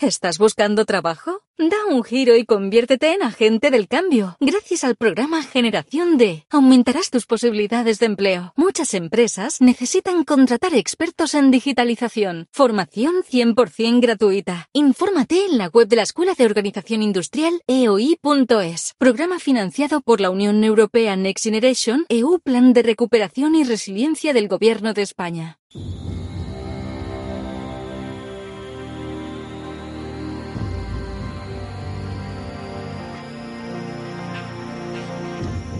¿Estás buscando trabajo? Da un giro y conviértete en agente del cambio. Gracias al programa Generación D, aumentarás tus posibilidades de empleo. Muchas empresas necesitan contratar expertos en digitalización. Formación 100% gratuita. Infórmate en la web de la Escuela de Organización Industrial EOI.es. Programa financiado por la Unión Europea Next Generation, EU Plan de Recuperación y Resiliencia del Gobierno de España.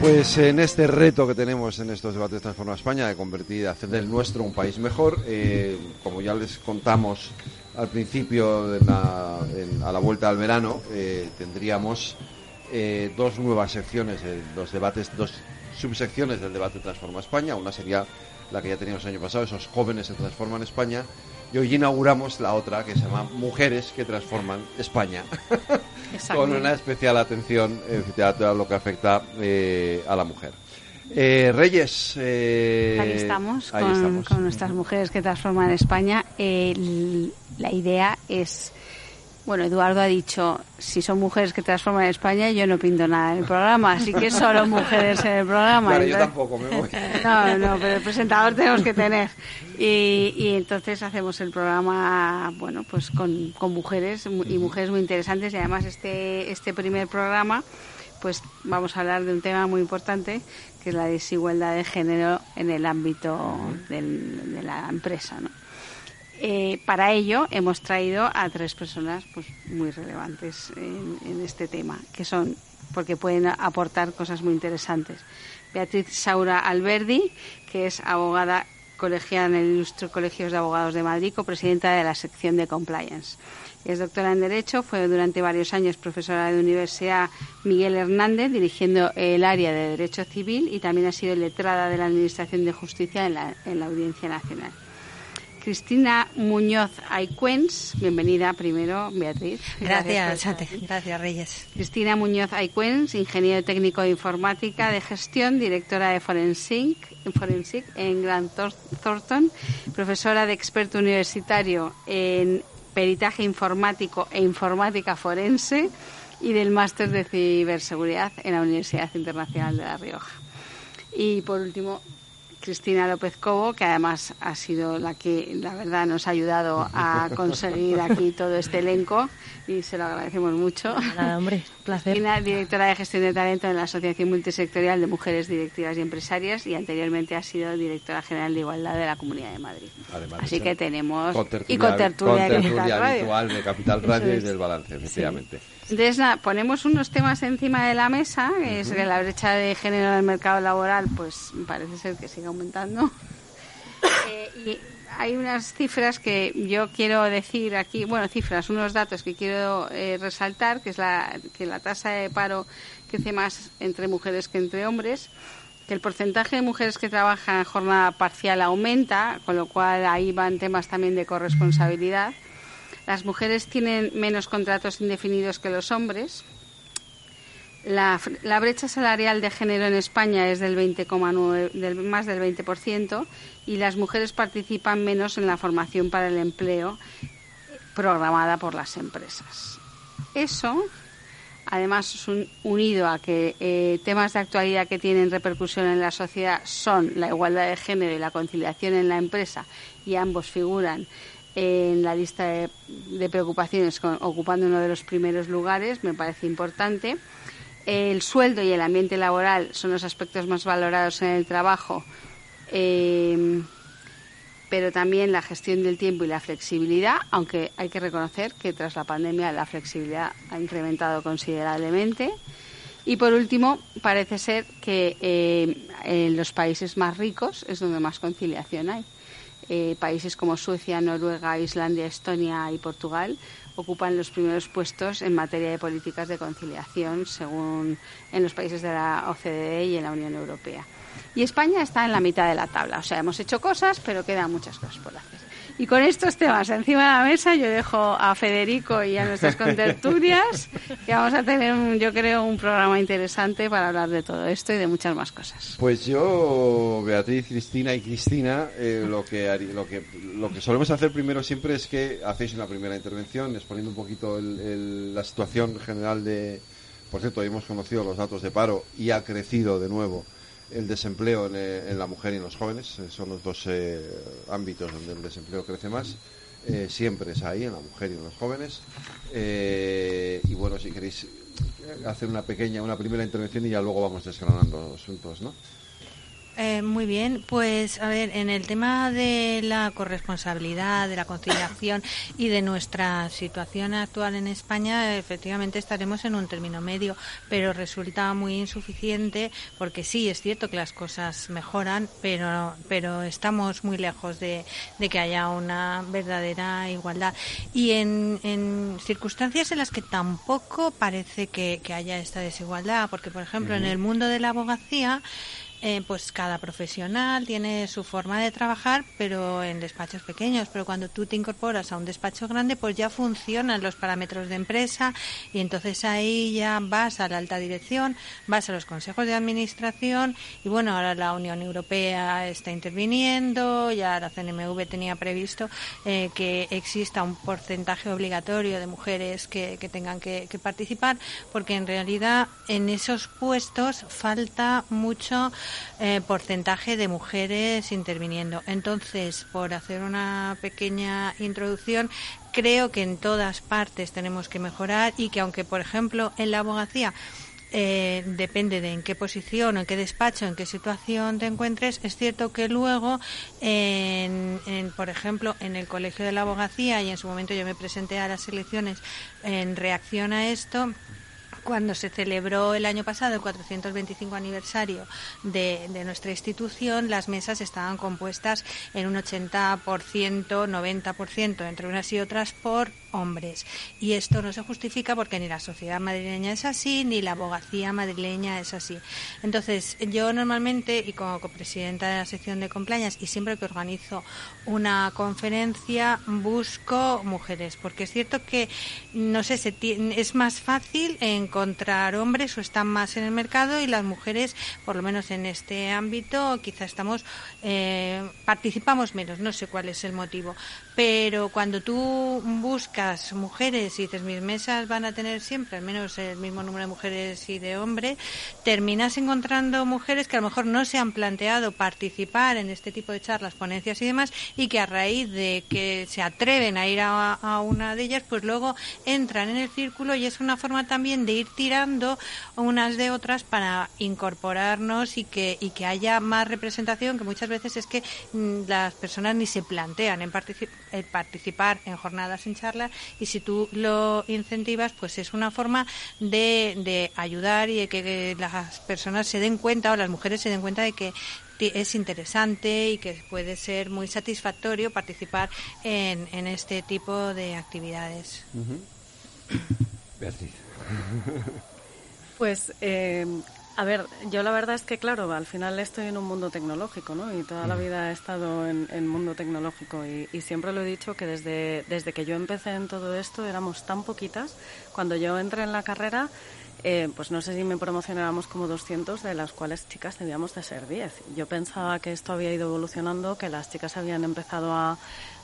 Pues en este reto que tenemos en estos debates Transforma España de convertir, hacer del nuestro un país mejor, eh, como ya les contamos al principio a la vuelta al verano, eh, tendríamos eh, dos nuevas secciones, dos debates, dos subsecciones del debate Transforma España. Una sería la que ya teníamos el año pasado, esos jóvenes se transforman España, y hoy inauguramos la otra que se llama Mujeres que transforman España. Con una especial atención a lo que afecta eh, a la mujer. Eh, Reyes. Eh, ahí, estamos, con, nuestras mujeres que transforman España. la idea es bueno, Eduardo ha dicho, si son mujeres que transforman España, yo no pinto nada en el programa, así que solo mujeres en el programa. Claro, yo tampoco me voy. No, no, pero el presentador tenemos que tener. Y, y entonces hacemos el programa, bueno, pues con, con mujeres y mujeres muy interesantes y además este, este primer programa pues vamos a hablar de un tema muy importante que es la desigualdad de género en el ámbito del, de la empresa, ¿no? Eh, para ello hemos traído a tres personas pues, muy relevantes en, este tema, que son porque pueden aportar cosas muy interesantes. Beatriz Saura Alberdi, que es abogada colegiada en el Ilustre Colegios de Abogados de Madrid, copresidenta de la sección de Compliance. Es doctora en Derecho, fue durante varios años profesora de Universidad Miguel Hernández, dirigiendo el área de Derecho Civil y también ha sido letrada de la Administración de Justicia en la Audiencia Nacional. Cristina Muñoz Aycuens, bienvenida primero, Beatriz. Gracias, gracias, Reyes. Cristina Muñoz Aycuens, ingeniero técnico de informática de gestión, directora de Forensic, Forensic en Grant Thornton, profesora de experto universitario en peritaje informático e informática forense y del máster de ciberseguridad en la Universidad Internacional de La Rioja. Y por último, Cristina López Cobo, que además ha sido la que, la verdad, nos ha ayudado a conseguir aquí todo este elenco y se lo agradecemos mucho. Nada, hombre, placer. Cristina, directora de gestión de talento en la Asociación Multisectorial de Mujeres Directivas y Empresarias y anteriormente ha sido directora general de Igualdad de la Comunidad de Madrid. Así que tenemos y con tertulia, de Capital habitual de Capital Radio y del Balance, efectivamente. Entonces, ponemos unos temas encima de la mesa, que es que la brecha de género en el mercado laboral, pues parece ser que sigue aumentando. Eh, y hay unas cifras que yo quiero decir aquí, bueno, cifras, unos datos que quiero eh, resaltar, que es la, que la tasa de paro crece más entre mujeres que entre hombres, que el porcentaje de mujeres que trabajan en jornada parcial aumenta, con lo cual ahí van temas también de corresponsabilidad. Las mujeres tienen menos contratos indefinidos que los hombres. La, brecha salarial de género en España es del 20,9, del, más del 20% y las mujeres participan menos en la formación para el empleo programada por las empresas. Eso, además, unido a que eh, temas de actualidad que tienen repercusión en la sociedad son la igualdad de género y la conciliación en la empresa, y ambos figuran en la lista de, preocupaciones ocupando uno de los primeros lugares, me parece importante. El sueldo y el ambiente laboral son los aspectos más valorados en el trabajo eh, pero también la gestión del tiempo y la flexibilidad, aunque hay que reconocer que tras la pandemia la flexibilidad ha incrementado considerablemente. Y por último, parece ser que eh, en los países más ricos es donde más conciliación hay. eh, países como Suecia, Noruega, Islandia, Estonia y Portugal ocupan los primeros puestos en materia de políticas de conciliación, según en los países de la OCDE y en la Unión Europea. Y España está en la mitad de la tabla. O sea, hemos hecho cosas, pero quedan muchas cosas por hacer. Y con estos temas encima de la mesa, yo dejo a Federico y a nuestras contertulias que vamos a tener, yo creo, un programa interesante para hablar de todo esto y de muchas más cosas. Pues yo, Beatriz, Cristina y Cristina, eh, lo, que lo, que, lo que solemos hacer primero siempre es que hacéis una primera intervención exponiendo un poquito la situación general de... Por cierto, hemos conocido los datos de paro y ha crecido de nuevo el desempleo eh, en, la mujer y en los jóvenes. Eh, son los dos eh, ámbitos donde el desempleo crece más. siempre es ahí, en la mujer y en los jóvenes. y bueno, si queréis hacer una pequeña, una primera intervención y ya luego vamos desgranando los asuntos, ¿no? Eh, muy bien, pues a ver, en el tema de la corresponsabilidad, de la conciliación y de nuestra situación actual en España, efectivamente estaremos en un término medio, pero resulta muy insuficiente porque sí, es cierto que las cosas mejoran, pero, pero estamos muy lejos de, que haya una verdadera igualdad. Y en, circunstancias en las que tampoco parece que, haya esta desigualdad, porque por ejemplo en el mundo de la abogacía, eh, pues cada profesional tiene su forma de trabajar, pero en despachos pequeños. Pero cuando tú te incorporas a un despacho grande, pues ya funcionan los parámetros de empresa y entonces ahí ya vas a la alta dirección, vas a los consejos de administración y bueno, ahora la Unión Europea está interviniendo, ya la CNMV tenía previsto eh, que exista un porcentaje obligatorio de mujeres que, tengan que, que participar, porque en realidad en esos puestos falta mucho eh, porcentaje de mujeres interviniendo. Entonces, por hacer una pequeña introducción, creo que en todas partes tenemos que mejorar y que aunque, por ejemplo, en la abogacía eh, depende de en qué posición, en qué despacho, en qué situación te encuentres. Es cierto que luego, en, por ejemplo, en el Colegio de la Abogacía, y en su momento yo me presenté a las elecciones en reacción a esto, cuando se celebró el año pasado el 425 aniversario de, nuestra institución, las mesas estaban compuestas en un 80%, 90% entre unas y otras por hombres. Y esto no se justifica porque ni la sociedad madrileña es así, ni la abogacía madrileña es así. Entonces, yo normalmente, y como copresidenta de la sección de compliance, y siempre que organizo una conferencia, busco mujeres, porque es cierto que, no sé, es más fácil encontrar hombres o están más en el mercado y las mujeres, por lo menos en este ámbito, quizá estamos, eh, participamos menos, no sé cuál es el motivo. Pero cuando tú buscas mujeres y dices mis mesas van a tener siempre al menos el mismo número de mujeres y de hombres, terminas encontrando mujeres que a lo mejor no se han planteado participar en este tipo de charlas, ponencias y demás, y que a raíz de que se atreven a ir a, una de ellas, pues luego entran en el círculo y es una forma también de ir tirando unas de otras para incorporarnos y que, y que haya más representación, que muchas veces es que mm, las personas ni se plantean en participar el participar en jornadas en charlas y si tú lo incentivas, pues es una forma de, de ayudar y de que las personas se den cuenta o las mujeres se den cuenta de que es interesante y que puede ser muy satisfactorio participar en, en este tipo de actividades. Beatriz. Pues eh, a ver, yo la verdad es que, claro, al final estoy en un mundo tecnológico, ¿no? Y toda la vida he estado en, en mundo tecnológico y, siempre lo he dicho que desde, desde que yo empecé en todo esto éramos tan poquitas. Cuando yo entré en la carrera, eh, pues no sé si me promocionábamos como 200, de las cuales chicas debíamos de ser 10. Yo pensaba que esto había ido evolucionando, que las chicas habían empezado a,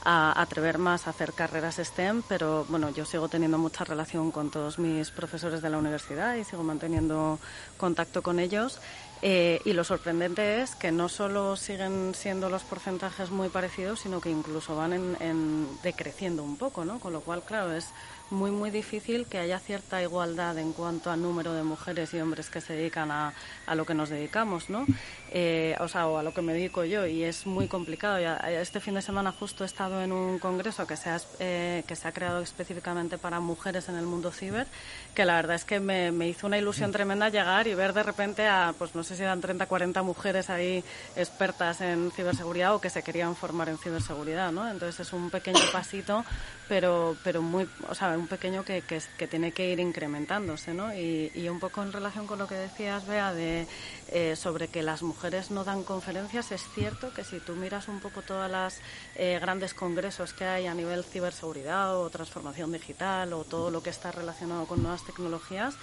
a atrever más a hacer carreras STEM, pero bueno, yo sigo teniendo mucha relación con todos mis profesores de la universidad y sigo manteniendo contacto con ellos. Eh, y lo sorprendente es que no solo siguen siendo los porcentajes muy parecidos, sino que incluso van en, decreciendo un poco, ¿no? Con lo cual, claro, es muy, muy difícil que haya cierta igualdad en cuanto a número de mujeres y hombres que se dedican a, a lo que nos dedicamos, ¿no? Eh, o sea, o a lo que me dedico yo, y es muy complicado. Ya, este fin de semana justo he estado en un congreso que se ha, eh, que se ha creado específicamente para mujeres en el mundo ciber, que la verdad es que me, me, hizo una ilusión tremenda llegar y ver de repente a, pues no sé si eran 30, 40 mujeres ahí expertas en ciberseguridad o que se querían formar en ciberseguridad, ¿no? Entonces es un pequeño pasito, pero, pero muy, o sea, un pequeño que, que, tiene que ir incrementándose, ¿no? Y, y, un poco en relación con lo que decías, Bea, de, eh, sobre que las mujeres no dan conferencias, es cierto que si tú miras un poco todas las eh, grandes congresos que hay a nivel ciberseguridad o transformación digital o todo lo que está relacionado con nuevas tecnologías,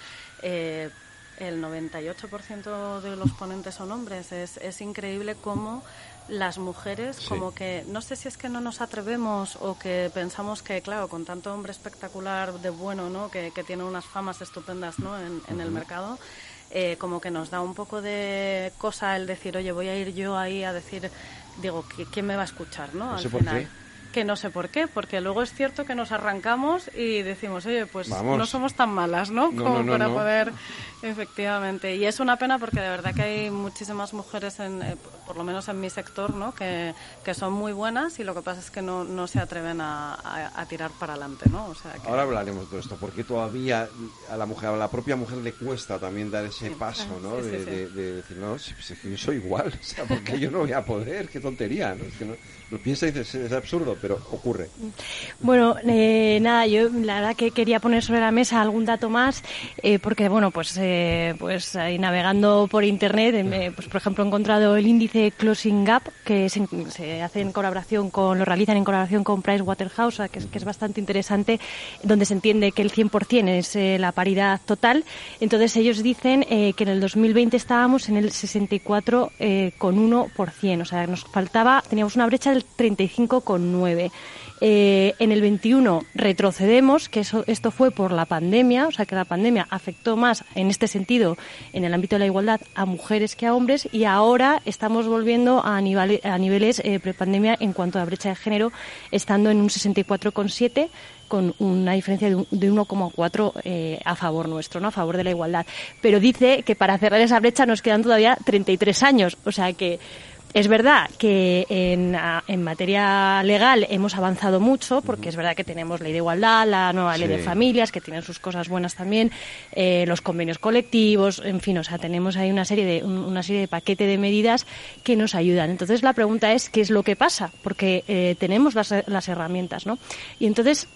eh, el 98% de los ponentes son hombres. Es, es increíble cómo las mujeres sí. como que no sé si es que no nos atrevemos o que pensamos que claro con tanto hombre espectacular de bueno no que, que tiene unas famas estupendas no en, en el mercado eh, como que nos da un poco de cosa el decir oye voy a ir yo ahí a decir digo quién me va a escuchar no, no sé al final por qué que no sé por qué, porque luego es cierto que nos arrancamos y decimos, oye, pues Vamos. no somos tan malas, ¿no? no Como no, para poder, efectivamente. Y es una pena porque de verdad que hay muchísimas mujeres, en, eh, por lo menos en mi sector, ¿no? Que, que, son muy buenas y lo que pasa es que no, no se atreven a, a, a tirar para adelante, ¿no? O sea que... Ahora hablaremos de esto, porque todavía a la mujer, a la propia mujer le cuesta también dar ese sí, paso, ¿no? Sí, de, sí, de, de, decir, no, si, si, yo soy igual, o sea, porque yo no voy a poder, qué tontería, ¿no? Es que no, lo piensa y dices, es absurdo, pero ocurre. Bueno, eh, nada, yo la verdad que quería poner sobre la mesa algún dato más, eh, porque bueno, pues, eh, pues ahí navegando por internet, eh, pues por ejemplo he encontrado el índice Closing Gap, que se, se, hace en colaboración con, lo realizan en colaboración con Pricewaterhouse, que es, que es bastante interesante, donde se entiende que el 100% es eh, la paridad total. Entonces ellos dicen eh, que en el 2020 estábamos en el 64,1%, o sea, nos faltaba, teníamos una brecha del 35,9%. Eh, en el 21 retrocedemos, que eso, esto fue por la pandemia, o sea que la pandemia afectó más en este sentido, en el ámbito de la igualdad, a mujeres que a hombres, y ahora estamos volviendo a niveles eh, prepandemia en cuanto a la brecha de género, estando en un 64,7 con una diferencia de 1,4 eh, a favor nuestro, ¿no? a favor de la igualdad. Pero dice que para cerrar esa brecha nos quedan todavía 33 años, o sea que es verdad que en, en, materia legal hemos avanzado mucho, porque es verdad que tenemos ley de igualdad, la nueva ley sí. de familias, que tienen sus cosas buenas también, eh, los convenios colectivos, en fin, o sea, tenemos ahí una serie de una serie de paquete de medidas que nos ayudan. Entonces la pregunta es qué es lo que pasa, porque eh, tenemos las, las herramientas, ¿no? Y entonces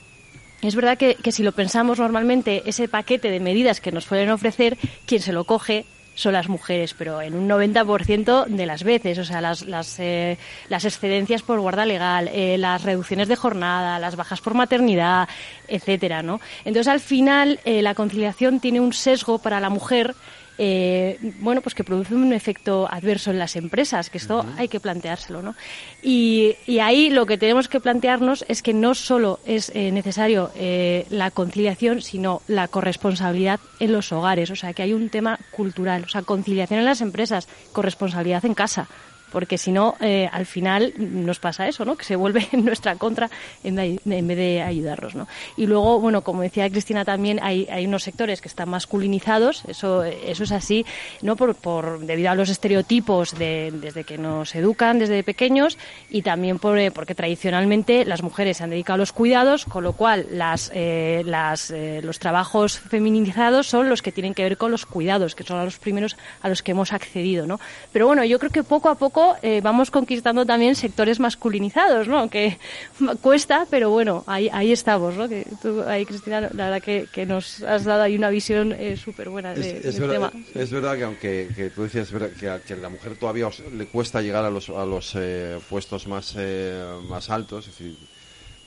es verdad que, que, si lo pensamos normalmente, ese paquete de medidas que nos pueden ofrecer, quien se lo coge son las mujeres, pero en un 90% de las veces, o sea, las, las, eh, las excedencias por guarda legal, eh, las reducciones de jornada, las bajas por maternidad, etcétera, ¿no? Entonces, al final, eh, la conciliación tiene un sesgo para la mujer eh, bueno, pues que produce un efecto adverso en las empresas, que esto uh -huh. hay que planteárselo, ¿no? Y, y, ahí lo que tenemos que plantearnos es que no solo es eh, necesario eh, la conciliación, sino la corresponsabilidad en los hogares, o sea, que hay un tema cultural, o sea, conciliación en las empresas, corresponsabilidad en casa porque si no, eh, al final nos pasa eso, ¿no? Que se vuelve en nuestra contra en, vez de ayudarnos, ¿no? Y luego, bueno, como decía Cristina también, hay, hay unos sectores que están masculinizados, eso, eso es así, ¿no? Por, por debido a los estereotipos de, desde que nos educan desde pequeños y también por, eh, porque tradicionalmente las mujeres se han dedicado a los cuidados, con lo cual las, eh, las, eh, los trabajos feminizados son los que tienen que ver con los cuidados, que son los primeros a los que hemos accedido, ¿no? Pero bueno, yo creo que poco a poco poco eh, vamos conquistando también sectores masculinizados, ¿no? Que cuesta, pero bueno, ahí, ahí estamos, ¿no? Que tú, ahí, Cristina, la verdad que, que nos has dado ahí una visión eh, súper buena de, es, es del verdad, tema. Es verdad que aunque que tú decías que a, que a la mujer todavía os, le cuesta llegar a los, a los eh, puestos más, eh, más altos, es decir,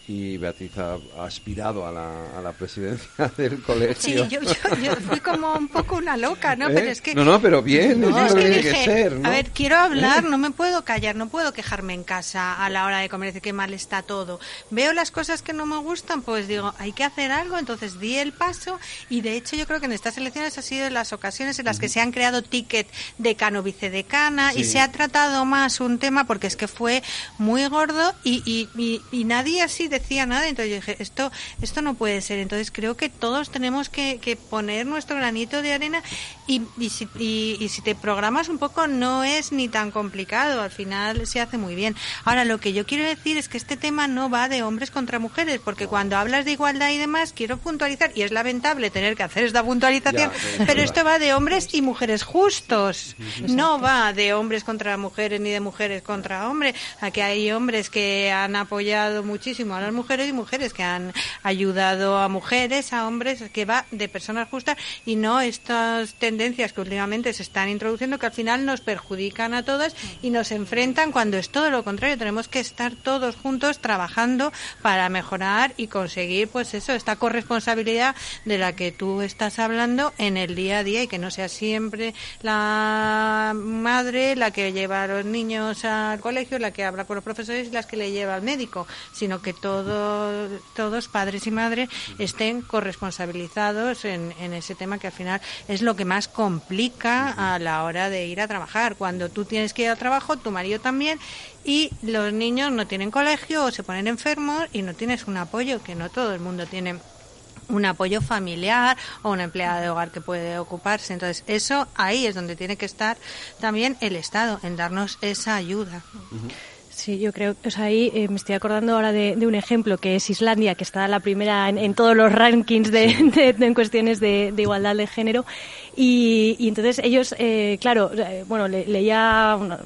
y Beatriz ha, ha aspirado a la, a la, presidencia del colegio. Sí, yo, yo, yo, fui como un poco una loca, ¿no? ¿Eh? Pero es que... No, no, pero bien, no, es que tiene dije, que ser, ¿no? A ver, quiero hablar, ¿Eh? no me puedo callar, no puedo quejarme en casa a la hora de comer, decir que mal está todo. Veo las cosas que no me gustan, pues digo, hay que hacer algo, entonces di el paso y de hecho yo creo que en estas elecciones ha sido las ocasiones en las que se han creado ticket decano vicedecana sí. y se ha tratado más un tema porque es que fue muy gordo y, y, y, y nadie así de decía nada, entonces yo dije, esto, esto no puede ser. Entonces creo que todos tenemos que, que poner nuestro granito de arena y, y, si, y, y si te programas un poco no es ni tan complicado, al final se hace muy bien. Ahora, lo que yo quiero decir es que este tema no va de hombres contra mujeres, porque cuando hablas de igualdad y demás, quiero puntualizar, y es lamentable tener que hacer esta puntualización, Ya, pero esto va de hombres y mujeres justos, no va de hombres contra mujeres ni de mujeres contra hombres. Aquí hay hombres que han apoyado muchísimo las mujeres y mujeres que han ayudado a mujeres, a hombres, que va de personas justas y no estas tendencias que últimamente se están introduciendo que al final nos perjudican a todas y nos enfrentan cuando es todo lo contrario. Tenemos que estar todos juntos trabajando para mejorar y conseguir, pues eso, esta corresponsabilidad de la que tú estás hablando en el día a día y que no sea siempre la madre la que lleva a los niños al colegio, la que habla con los profesores y las que le lleva al médico, sino que todos, todos padres y madres estén corresponsabilizados en, en ese tema que al final es lo que más complica a la hora de ir a trabajar. Cuando tú tienes que ir al trabajo, tu marido también, y los niños no tienen colegio o se ponen enfermos y no tienes un apoyo, que no todo el mundo tiene un apoyo familiar o una empleada de hogar que puede ocuparse. Entonces, eso ahí es donde tiene que estar también el Estado, en darnos esa ayuda. Sí, yo creo que o sea, ahí eh, me estoy acordando ahora de, de un ejemplo que es Islandia, que está la primera en, en todos los rankings de, de- de- en cuestiones de igualdad de género. Y, y entonces ellos, eh, claro, eh, bueno, le- leía una-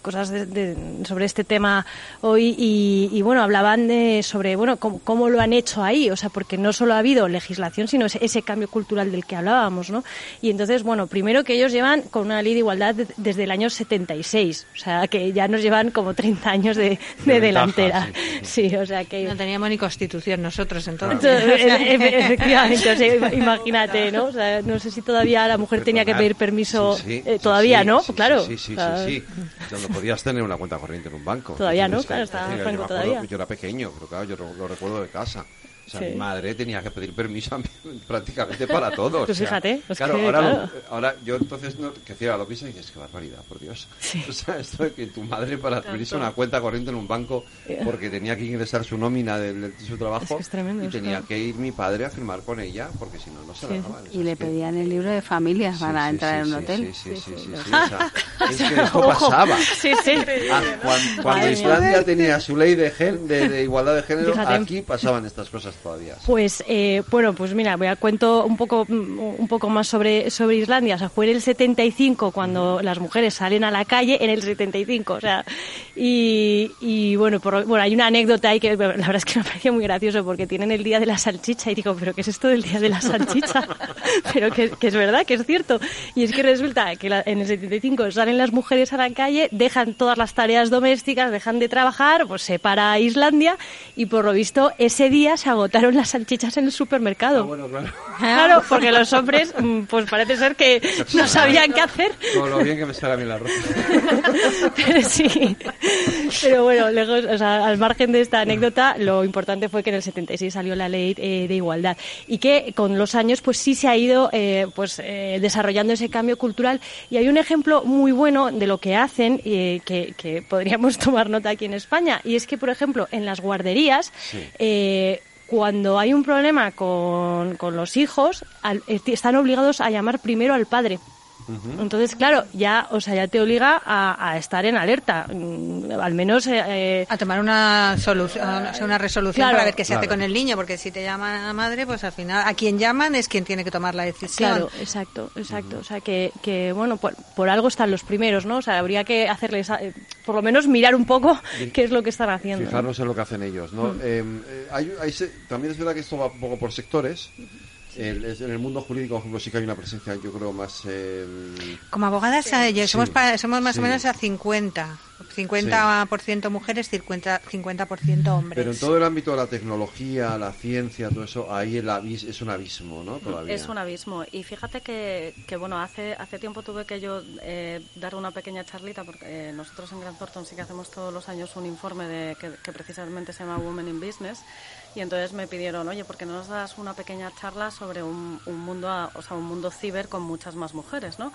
cosas de- de- sobre este tema hoy y, y, bueno, hablaban de, sobre, bueno, cómo, cómo lo han hecho ahí, o sea, porque no solo ha habido legislación, sino ese, ese cambio cultural del que hablábamos, ¿no? Y entonces, bueno, primero que ellos llevan con una ley de igualdad de- desde el año 76, o sea, que ya nos llevan como 30 años de, delantera. sí, Sí, o sea, que... No teníamos ni constitución nosotros entonces. Entonces, e- e- efectivamente, o sea, imagínate, ¿no? O sea, no sé si todavía la mujer tenía que pedir permiso, Sí, sí, eh, todavía, sí, ¿no? sí, claro. Sí, sí, o sea, sí, sí. Cuando podías tener una cuenta corriente en un banco. Todavía no, claro, estaba me acuerdo todavía. Yo era pequeño, pero claro, yo lo, lo recuerdo de casa. O sea, Sí. mi madre tenía que pedir permiso a mí prácticamente para todo. o Pues sea, fíjate, pues claro, que, ahora, lo- claro. ahora yo entonces no, que hacía lo pienso y dices, qué barbaridad, por Dios. O sea, esto de que tu madre para abrirse una cuenta corriente en un banco porque tenía que ingresar su nómina de, de su trabajo Es que es tremendo, y tenía claro. que ir mi padre a firmar con ella porque si no, no se la Sí. daban. Y le pedían el libro de familias Sí, para sí, entrar sí, en un sí, hotel. Sí, sí, sí, es que esto pasaba. Sí, sí. Ah, cuan- cuando, Islandia tenía su ley de, gen- de, de igualdad de género, Fíjate. aquí pasaban estas cosas todavía. Pues eh, bueno, pues mira, voy a cuento un poco mm, un poco más sobre sobre Islandia. O sea, fue en el 75 cuando las mujeres salen a la calle en el 75, o sea, y, y bueno, por- bueno, hay una anécdota ahí que la verdad es que me parecía muy gracioso porque tienen el día de la salchicha y digo, pero ¿qué es esto del día de la salchicha? pero que, que es verdad, que es cierto. Y es que resulta que la- en el 75 salen las mujeres a la calle, dejan todas las tareas domésticas, dejan de trabajar, pues se para Islandia y por lo visto ese día se agotaron las salchichas en el supermercado. Ah, bueno, claro. Claro, porque los hombres, mm, pues parece ser que no sabían qué hacer. Con lo bien que me sale a mí la ropa. Pero sí. Pero bueno, lejos, o sea, al margen de esta anécdota, lo importante fue que en el 76 salió la ley eh, de igualdad y que con los años, pues sí se ha ido, eh, pues eh, desarrollando ese cambio cultural. Y hay un ejemplo muy bueno de lo que hacen eh, que, que podríamos tomar nota aquí en España y es que, por ejemplo, en las guarderías. eh, cuando hay un problema con, con los hijos, al- eh, están obligados a llamar primero al padre. Entonces, claro, ya, o sea, ya te obliga a, a estar en alerta. Mm, Al menos, eh, eh, A tomar una solución, o sea, una resolución Claro. para ver qué se hace con el niño, porque si te llaman a la madre, pues al final a quien llaman es quien tiene que tomar la decisión. claro, exacto, exacto. O sea, que, que bueno, por, por algo están los primeros, ¿no? O sea, habría que hacerles, eh, por lo menos mirar un poco qué es lo que están haciendo. ¿no? Fijarnos en lo que hacen ellos, ¿no? Eh, eh, hay- hay se- también es verdad que esto va un poco por sectores. El- en el mundo jurídico, por ejemplo, sí que hay una presencia, yo creo, más... eh, Como abogadas eh, ya somos, Sí. pa- somos más Sí. o menos a 50. 50% mujeres, 50%, 50 hombres. pero en todo el ámbito de la tecnología, la ciencia, todo eso, ahí el abis- es un abismo, ¿no? Todavía. Es un abismo. Y fíjate que, que, bueno, hace, hace tiempo tuve que yo eh, dar una pequeña charlita, porque eh, nosotros en Grant Thornton sí que hacemos todos los años un informe de, que, que precisamente se llama Women in Business. Y entonces me pidieron, oye, ¿por qué no nos das una pequeña charla sobre un, un mundo, o sea, un mundo ciber con muchas más mujeres, ¿no?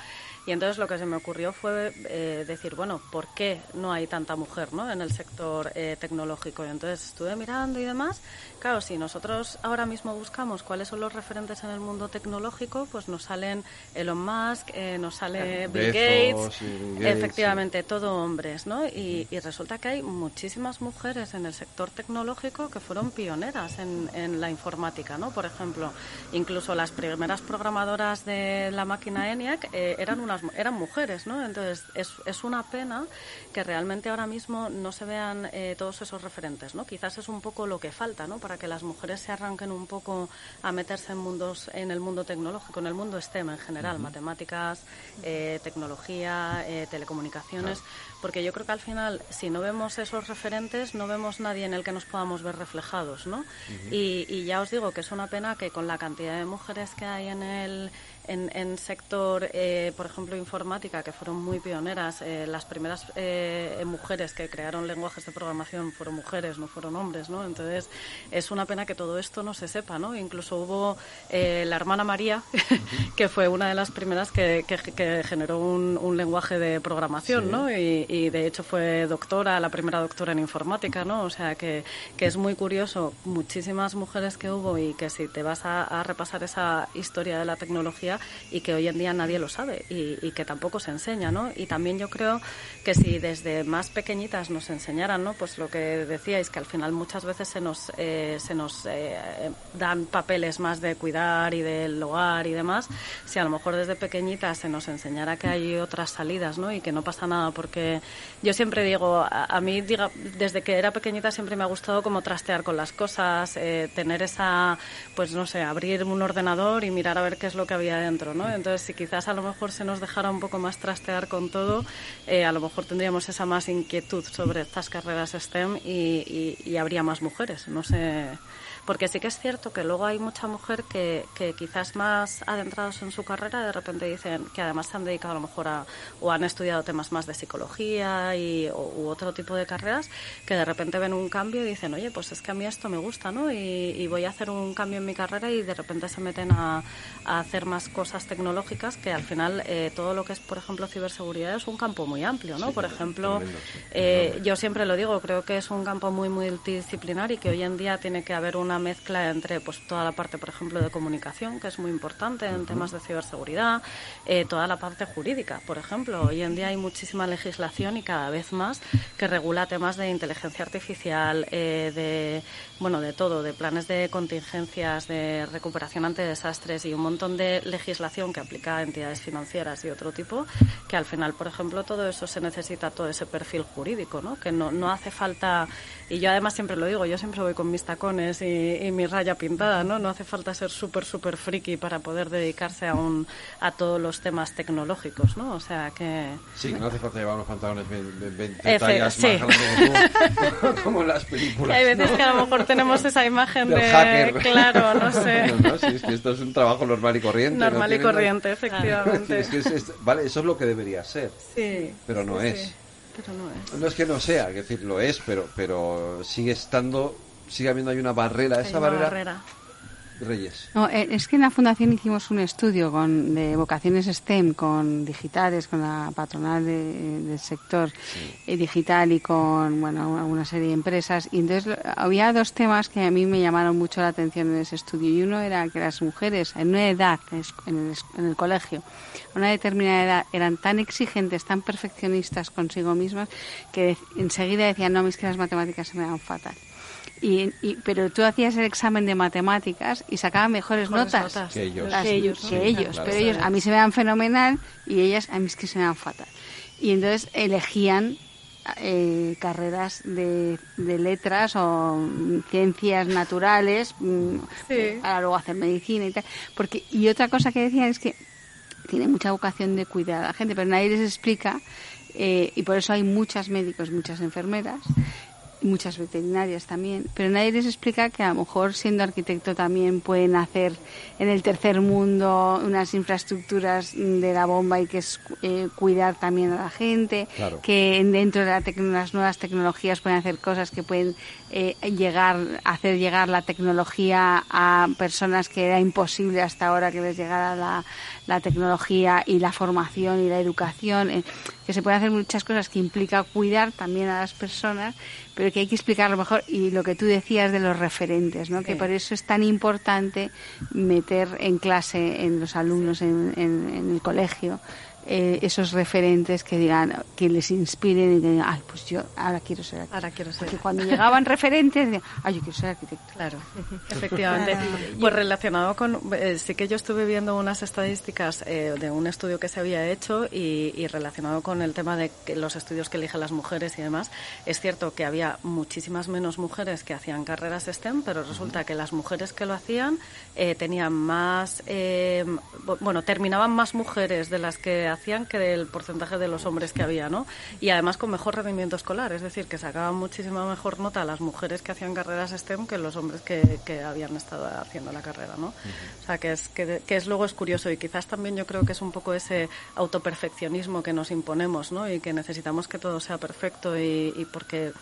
Y entonces lo que se me ocurrió fue eh, decir, bueno, ¿por qué no hay tanta mujer ¿no? en el sector eh, tecnológico? Y entonces estuve mirando y demás. Claro, si nosotros ahora mismo buscamos cuáles son los referentes en el mundo tecnológico, pues nos salen Elon Musk, eh, nos sale Bill Gates, efectivamente, todo hombres, ¿no? Y, resulta que hay muchísimas mujeres en el sector tecnológico que fueron pioneras en, en la informática, ¿no? Por ejemplo, incluso las primeras programadoras de la máquina ENIAC eran unas eran mujeres, ¿no? Entonces es, es una pena que realmente ahora mismo no se vean eh, todos esos referentes, ¿no? Quizás es un poco lo que falta, ¿no? Para que las mujeres se arranquen un poco a meterse en mundos, en el mundo tecnológico, en el mundo STEM en general, matemáticas, eh, tecnología, eh, telecomunicaciones, porque yo creo que al final, si no vemos esos referentes, no vemos nadie en el que nos podamos ver reflejados, ¿no? y, y ya os digo que es una pena que con la cantidad de mujeres que hay en el en, en sector, eh, por ejemplo, informática, que fueron muy pioneras. Eh, las primeras eh, mujeres que crearon lenguajes de programación fueron mujeres, no fueron hombres, ¿no? Entonces, es una pena que todo esto no se sepa, ¿no? Incluso hubo la hermana María, que fue una de las primeras que, que, generó un, un, lenguaje de programación, ¿no? Y, y, de hecho fue doctora, la primera doctora en informática, ¿no? O sea, que, que es muy curioso, muchísimas mujeres que hubo y que si te vas a, a repasar esa historia de la tecnología, y que hoy en día nadie lo sabe y, que tampoco se enseña, ¿no? Y también yo creo que si desde más pequeñitas nos enseñaran, ¿no? Pues lo que decíais, que al final muchas veces se nos, eh, se nos eh, dan papeles más de cuidar y del hogar y demás, si a lo mejor desde pequeñitas se nos enseñara que hay otras salidas, ¿no? Y que no pasa nada, porque yo siempre digo, a, mí diga, desde que era pequeñita siempre me ha gustado como trastear con las cosas, eh, tener esa, pues no sé, abrir un ordenador y mirar a ver qué es lo que había ¿no? Entonces, si quizás a lo mejor se nos dejara un poco más trastear con todo, eh, a lo mejor tendríamos esa más inquietud sobre estas carreras STEM y, y habría más mujeres. No sé porque sí que es cierto que luego hay mucha mujer que, que quizás más adentrados en su carrera de repente dicen que además se han dedicado a lo mejor a, o han estudiado temas más de psicología y, u otro tipo de carreras, que de repente ven un cambio y dicen, oye, pues es que a mí esto me gusta, ¿no? Y, voy a hacer un cambio en mi carrera y de repente se meten a, a hacer más cosas tecnológicas que al final eh, todo lo que es, por ejemplo, ciberseguridad es un campo muy amplio, ¿no? por ejemplo, eh, yo siempre lo digo, creo que es un campo muy multidisciplinar y que hoy en día tiene que haber una mezcla entre pues toda la parte, por ejemplo, de comunicación, que es muy importante en temas de ciberseguridad, eh, toda la parte jurídica, por ejemplo. Hoy en día hay muchísima legislación y cada vez más que regula temas de inteligencia artificial, eh, de bueno, de todo, de planes de contingencias, de recuperación ante desastres y un montón de legislación que aplica a entidades financieras y otro tipo, que al final, por ejemplo, todo eso se necesita todo ese perfil jurídico, ¿no? Que no, no hace falta y yo además siempre lo digo, yo siempre voy con mis tacones y, mi raya pintada, ¿no? No hace falta ser súper, súper friki para poder dedicarse a, un, a todos los temas tecnológicos, ¿no? O sea que... Sí, no hace falta llevar unos pantalones 20 tallas más grandes como en las películas. Hay veces que a lo mejor tenemos esa imagen de... Hacker. Claro, no sé. No, no, sí, es que esto es un trabajo normal y corriente. Normal y corriente, efectivamente. es que es, vale, eso es lo que debería ser. Sí. Pero no es no es. No es que no sea, es decir, lo es, pero, pero sigue estando, sigue habiendo ahí una barrera. Esa barrera, Reyes. No, eh, es que en la Fundación hicimos un estudio con, de vocaciones STEM con digitales, con la patronal del sector eh, digital y con bueno, una serie de empresas. Y entonces había dos temas que a mí me llamaron mucho la atención en ese estudio. Y uno era que las mujeres en una edad, en el, en el colegio, a una determinada edad, eran tan exigentes, tan perfeccionistas consigo mismas, que enseguida decían, no, mis que las matemáticas se me dan fatal. Y, pero tú hacías el examen de matemáticas y sacaban mejores, notas, que ellos. que ellos, pero ellos a mí se me dan fenomenal y ellas a mí es que se me dan fatal. Y entonces elegían eh, carreras de, de, letras o ciencias naturales mm, para luego hacer medicina y tal. Porque, y otra cosa que decían es que tiene mucha vocación de cuidar a la gente, pero nadie les explica, eh, y por eso hay muchas médicos, muchas enfermeras, muchas veterinarias también, pero nadie les explica que a lo mejor siendo arquitecto también pueden hacer en el tercer mundo unas infraestructuras de la bomba y que es eh, cuidar también a la gente, que dentro de las nuevas tecnologías pueden hacer cosas que pueden eh, llegar, hacer llegar la tecnología a personas que era imposible hasta ahora que les llegara la, la tecnología y la formación y la educación, eh, que se pueden hacer muchas cosas que implica cuidar también a las personas, pero que hay que explicarlo mejor y lo que tú decías de los referentes, ¿no? que por eso es tan importante meter en clase en los alumnos en, en el colegio eh, esos referentes que digan, que les inspiren y que digan, ay, pues yo ahora quiero ser arquitecto. Ahora quiero ser. Porque cuando llegaban referentes, decían, ay, yo quiero ser arquitecto. Claro, efectivamente. Pues relacionado con, eh, sí que yo estuve viendo unas estadísticas eh, de un estudio que se había hecho y, y, relacionado con el tema de que los estudios que eligen las mujeres y demás, es cierto que había muchísimas menos mujeres que hacían carreras STEM, pero resulta que las mujeres que lo hacían tenían más, bueno, terminaban más mujeres de las que hacían que del porcentaje de los hombres que había, ¿no? Y además con mejor rendimiento escolar, es decir, que sacaban muchísima mejor nota las mujeres que hacían carreras STEM que los hombres que, que habían estado haciendo la carrera, ¿no? O sea, que es, que, que, es luego es curioso y quizás también yo creo que es un poco ese autoperfeccionismo que nos imponemos, ¿no? Y que necesitamos que todo sea perfecto y, y porque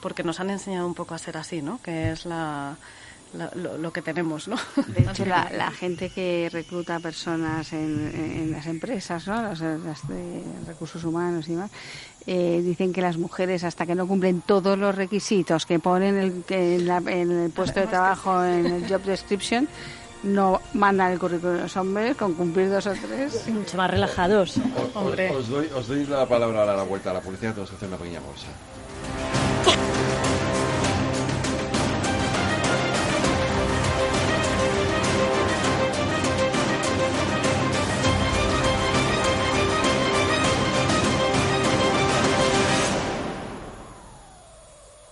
porque nos han enseñado un poco a ser así, ¿no? Que es la lo, que tenemos, ¿no? De hecho, la, gente que recluta personas en, las empresas, ¿no? Las, de recursos humanos y demás, eh, dicen que las mujeres, hasta que no cumplen todos los requisitos que ponen el, en, el puesto de trabajo, en el job description, no mandan el currículum de los hombres con cumplir dos o tres. Mucho más relajados. Os, doy, os doy la palabra a la vuelta a la policía, tenemos que hacer una pequeña bolsa.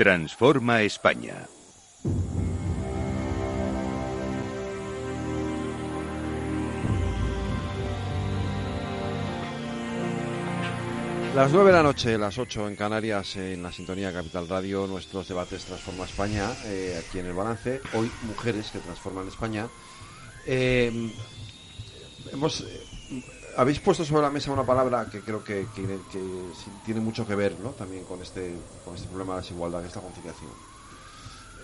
Transforma España. Las nueve de la noche, las ocho en Canarias, en la sintonía Capital Radio, nuestros debates Transforma España, eh, aquí en el balance. Hoy, mujeres que transforman España. Eh, hemos habéis puesto sobre la mesa una palabra que creo que, tiene mucho que ver ¿no? también con este, con este problema de desigualdad, que es la conciliación.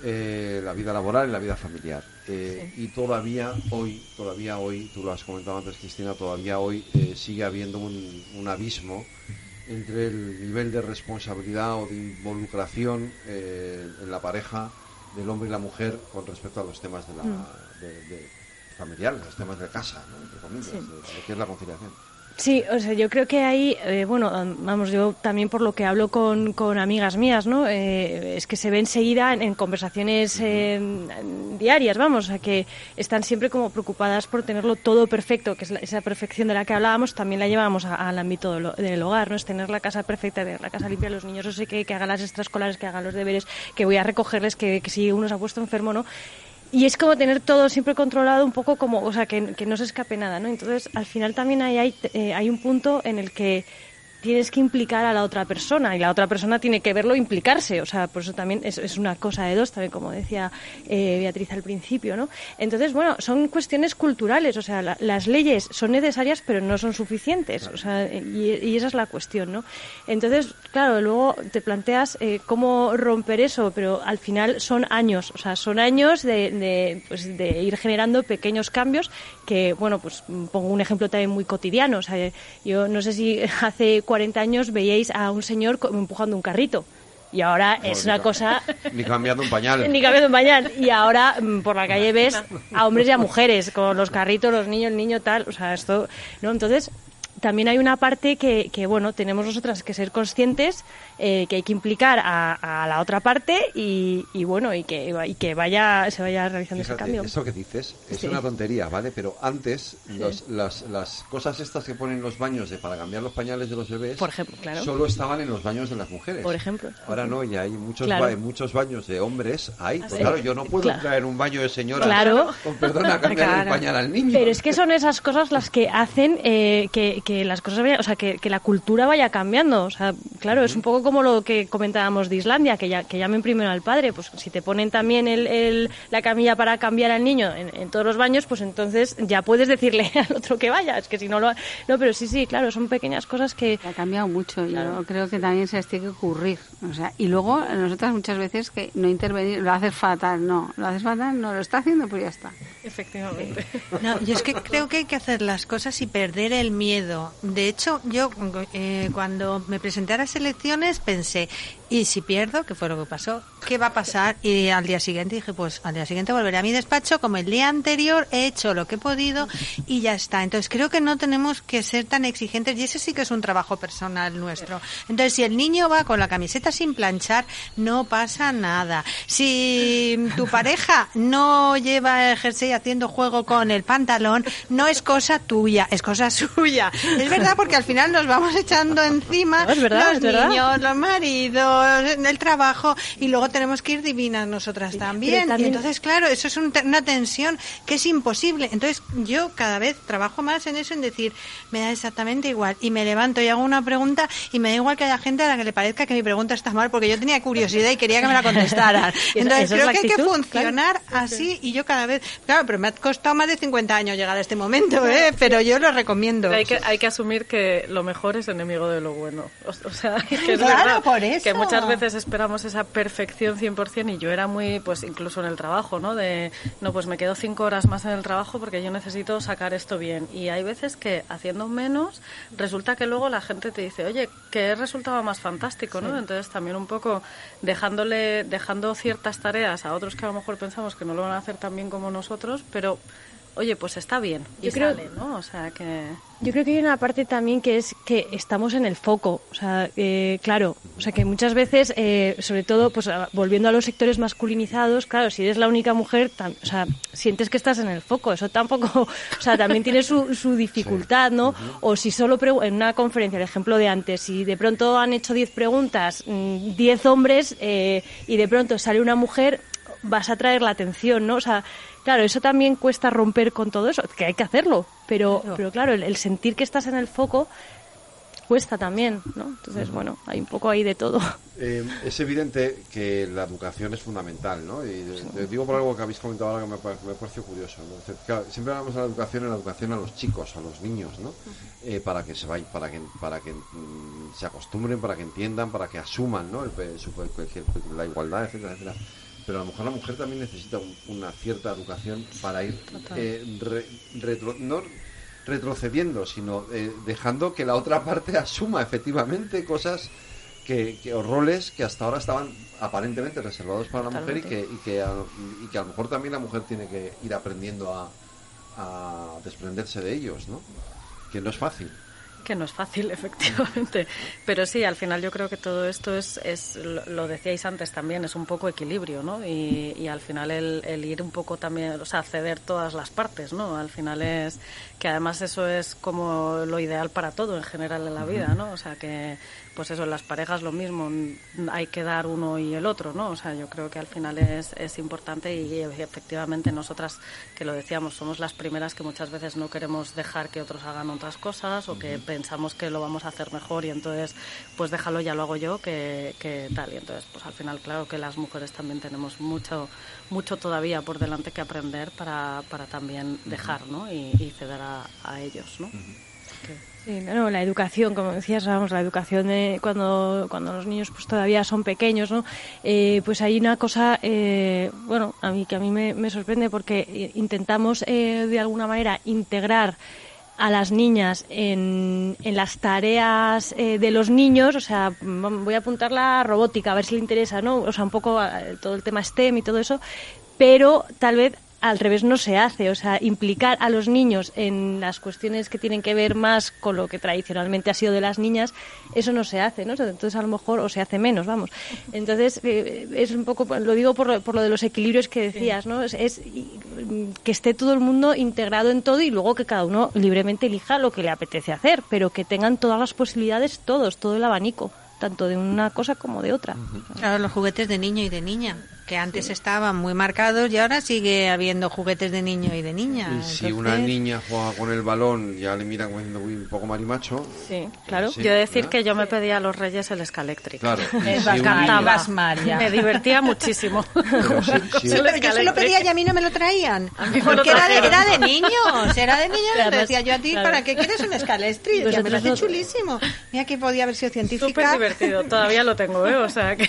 Eh, la vida laboral y la vida familiar. Eh, y todavía hoy, todavía hoy, tú lo has comentado antes, Cristina, todavía hoy eh, sigue habiendo un, abismo entre el nivel de responsabilidad o de involucración en la pareja del hombre y la mujer con respecto a los temas de la, mm. de, familiares, los temas de casa, ¿no? entre comillas, de, de, qué es la conciliación. Sí, o sea, yo creo que ahí, eh, bueno, vamos, yo también por lo que hablo con, con amigas mías, ¿no? Eh, es que se ve enseguida en, conversaciones eh, diarias, vamos, o sea, que están siempre como preocupadas por tenerlo todo perfecto, que es esa perfección de la que hablábamos, también la llevamos al ámbito del hogar, ¿no? Es tener la casa perfecta, tener la casa limpia, los niños, no sé qué, que hagan las extraescolares, que hagan los deberes, que voy a recogerles, que, que si uno se ha puesto enfermo, ¿no? Y es como tener todo siempre controlado un poco como, o sea, que, no se escape nada, ¿no? Entonces, al final también eh, hay un punto en el que tienes que implicar a la otra persona y la otra persona tiene que verlo implicarse. O sea, por eso también es, una cosa de dos, también como decía eh, Beatriz al principio, ¿no? Entonces, bueno, son cuestiones culturales. O sea, la- las leyes son necesarias, pero no son suficientes. O sea, y, y esa es la cuestión, ¿no? Entonces, claro, luego te planteas eh, cómo romper eso, pero al final son años. O sea, son años de, de, pues, de ir generando pequeños cambios que, bueno, pues mm, pongo un ejemplo también muy cotidiano. O sea, yo no sé si hace 40 años veíais a un señor empujando un carrito. Y ahora No, es una ca- cosa Ni cambiando un pañal. ni cambiando un pañal. Y ahora mm, por la calle ves a hombres y a mujeres, con los carritos, los niños, el niño tal. O sea, esto, ¿no? Entonces, también hay una parte que, que bueno, tenemos nosotras que ser conscientes, eh, que hay que implicar a, a la otra parte y, y bueno, y que, y que vaya, se vaya realizando ese Fíjate, cambio. eso que dices es Sí. una tontería, ¿vale? Pero antes, los- las, las cosas estas que ponen en los baños de para cambiar los pañales de los bebés, Por ejemplo, claro. solo estaban en los baños de las mujeres. Por ejemplo. Ahora no, ya hay muchos, Claro. ba- muchos baños de hombres. Hay, pues sí. claro, yo no puedo Claro. traer un baño de señora. Claro. Con perdón a cambiar el pañal al niño. Pero es que son esas cosas las que hacen eh, que, que las cosas vayan, o sea, que, que la cultura vaya cambiando. O sea, claro, es un poco como lo que comentábamos de Islandia, que, ya, que llamen primero al padre. Pues si te ponen también el, el- la camilla para cambiar al niño en, en todos los baños, pues entonces ya puedes decirle al otro que vaya. Es que si no lo. No, pero sí, sí, claro, son pequeñas cosas que. Ha cambiado mucho. Yo creo que también se les tiene que ocurrir. O sea, y luego nosotras muchas veces que no intervenir, lo haces fatal, no, lo haces fatal, no, lo está haciendo, pues ya está. Efectivamente. No, yo es que creo que hay que hacer las cosas y perder el miedo. De hecho, yo eh, cuando me presenté a las elecciones pensé, ¿y si pierdo? ¿Qué fue lo que pasó? ¿Qué va a pasar? Y al día siguiente dije, pues al día siguiente volveré a mi despacho como el día anterior, he hecho lo que he podido y ya está. Entonces creo que no tenemos que ser tan exigentes y ese sí que es un trabajo personal nuestro. Entonces si el niño va con la camiseta sin planchar, no pasa nada. Si tu pareja no lleva el jersey haciendo juego con el pantalón, no es cosa tuya, es cosa suya. Es verdad porque al final nos vamos echando encima No, es verdad, los es verdad. niños, los maridos, el trabajo y luego tenemos que ir divinas nosotras también. también- Y entonces, claro, eso es un una tensión que es imposible. Entonces yo cada vez trabajo más en eso, en decir, me da exactamente igual. Y me levanto y hago una pregunta y me da igual que haya gente a la que le parezca que mi pregunta está mal porque yo tenía curiosidad y quería que me la contestaran. Entonces creo que hay que funcionar así y yo cada vez, claro, pero me ha costado más de 50 años llegar a este momento, ¿eh? pero yo lo recomiendo. Hay que, hay que asumir que lo mejor es enemigo de lo bueno. O, o sea, que es Claro, verdad por eso. que muchas veces esperamos esa perfección 100% y yo era muy, pues incluso en el trabajo, ¿no? De, no, pues me quedo cinco horas más en el trabajo porque yo necesito sacar esto bien. Y hay veces que haciendo menos resulta que luego la gente te dice, oye, que resultaba más fantástico, ¿no? Entonces también un poco dejándole, dejando ciertas tareas a otros que a lo mejor pensamos que no lo van a hacer tan bien como nosotros, pero oye, pues está bien y Yo creo- sale, ¿no? O sea que... Yo creo que hay una parte también que es que estamos en el foco. O sea, eh, claro, o sea que muchas veces, eh, sobre todo, pues a- volviendo a los sectores masculinizados, claro, si eres la única mujer, tam- o sea, sientes que estás en el foco. Eso tampoco, o sea, también tiene su, su dificultad, ¿no? O si solo en una conferencia, el ejemplo de antes, si de pronto han hecho 10 preguntas, mm, 10 hombres eh, y de pronto sale una mujer, vas a atraer la atención, ¿no? O sea, claro, eso también cuesta romper con todo eso, que hay que hacerlo, pero Claro. pero claro, el, el sentir que estás en el foco cuesta también, ¿no? Entonces, bueno, hay un poco ahí de todo. Eh, es evidente que la educación es fundamental, ¿no? Y te digo por algo que habéis comentado ahora que me, me pareció curioso. ¿no? Claro, siempre hablamos de la educación en la educación a los chicos, a los niños, ¿no? Eh, para que se vayan, para que para que mm, se acostumbren, para que entiendan, para que asuman, ¿no? El pe- su- el- el- la igualdad, etcétera, etcétera. Pero a lo mejor la mujer también necesita un- una cierta educación para ir eh, re- retro- no retrocediendo, sino eh, dejando que la otra parte asuma efectivamente cosas que, que- o roles que hasta ahora estaban aparentemente reservados para la mujer y que, y, que a, y que a lo mejor también la mujer tiene que ir aprendiendo a, a desprenderse de ellos, ¿no? Que no es fácil. Que no es fácil, efectivamente. Pero sí, al final yo creo que todo esto es, es lo, decíais antes también, es un poco equilibrio, ¿no? Y, y al final el, el ir un poco también, o sea, ceder todas las partes, ¿no? Al final es que además eso es como lo ideal para todo en general en la vida, ¿no? O sea, que pues eso, en las parejas lo mismo, hay que dar uno y el otro, ¿no? O sea, yo creo que al final es, es importante y efectivamente nosotras, que lo decíamos, somos las primeras que muchas veces no queremos dejar que otros hagan otras cosas o que pensamos que lo vamos a hacer mejor y entonces pues déjalo, ya lo hago yo, que, tal. Y entonces pues al final claro que las mujeres también tenemos mucho, mucho todavía por delante que aprender para, para también dejar ¿no? y, ceder a, ellos. ¿no? Sí, no, la educación, como decías, vamos, la educación de cuando, cuando los niños pues todavía son pequeños, ¿no? Eh, pues hay una cosa, eh, bueno, a mí que a mí me, sorprende porque intentamos eh, de alguna manera integrar a las niñas en, en las tareas de los niños, o sea, voy a apuntar la robótica, a ver si le interesa, ¿no? O sea, un poco todo el tema STEM y todo eso, pero tal vez al revés no se hace, o sea, implicar a los niños en las cuestiones que tienen que ver más con lo que tradicionalmente ha sido de las niñas, eso no se hace, ¿no? Entonces a lo mejor, o se hace menos, vamos. Entonces eh, es un poco, lo digo por, lo de los equilibrios que decías, ¿no? Es, que esté todo el mundo integrado en todo y luego que cada uno libremente elija lo que le apetece hacer, pero que tengan todas las posibilidades todos, todo el abanico tanto de una cosa como de otra. Claro, los juguetes de niño y de niña que antes estaban muy marcados y ahora sigue habiendo juguetes de niño y de niña. Y si una niña juega con el balón, ya le miran como diciendo un poco marimacho. Sí, claro. yo decir que yo me pedía a los reyes el escaléctrico. Claro. Me encantaba. Me divertía muchísimo. yo se lo pedía y a mí no me lo traían. Porque era de, era de, niños. Era de niños. Decía yo a ti, ¿para qué quieres un escaléctrico? me parece chulísimo. Mira que podía haber sido científica. Súper divertido. Todavía lo tengo, ¿eh? O sea que...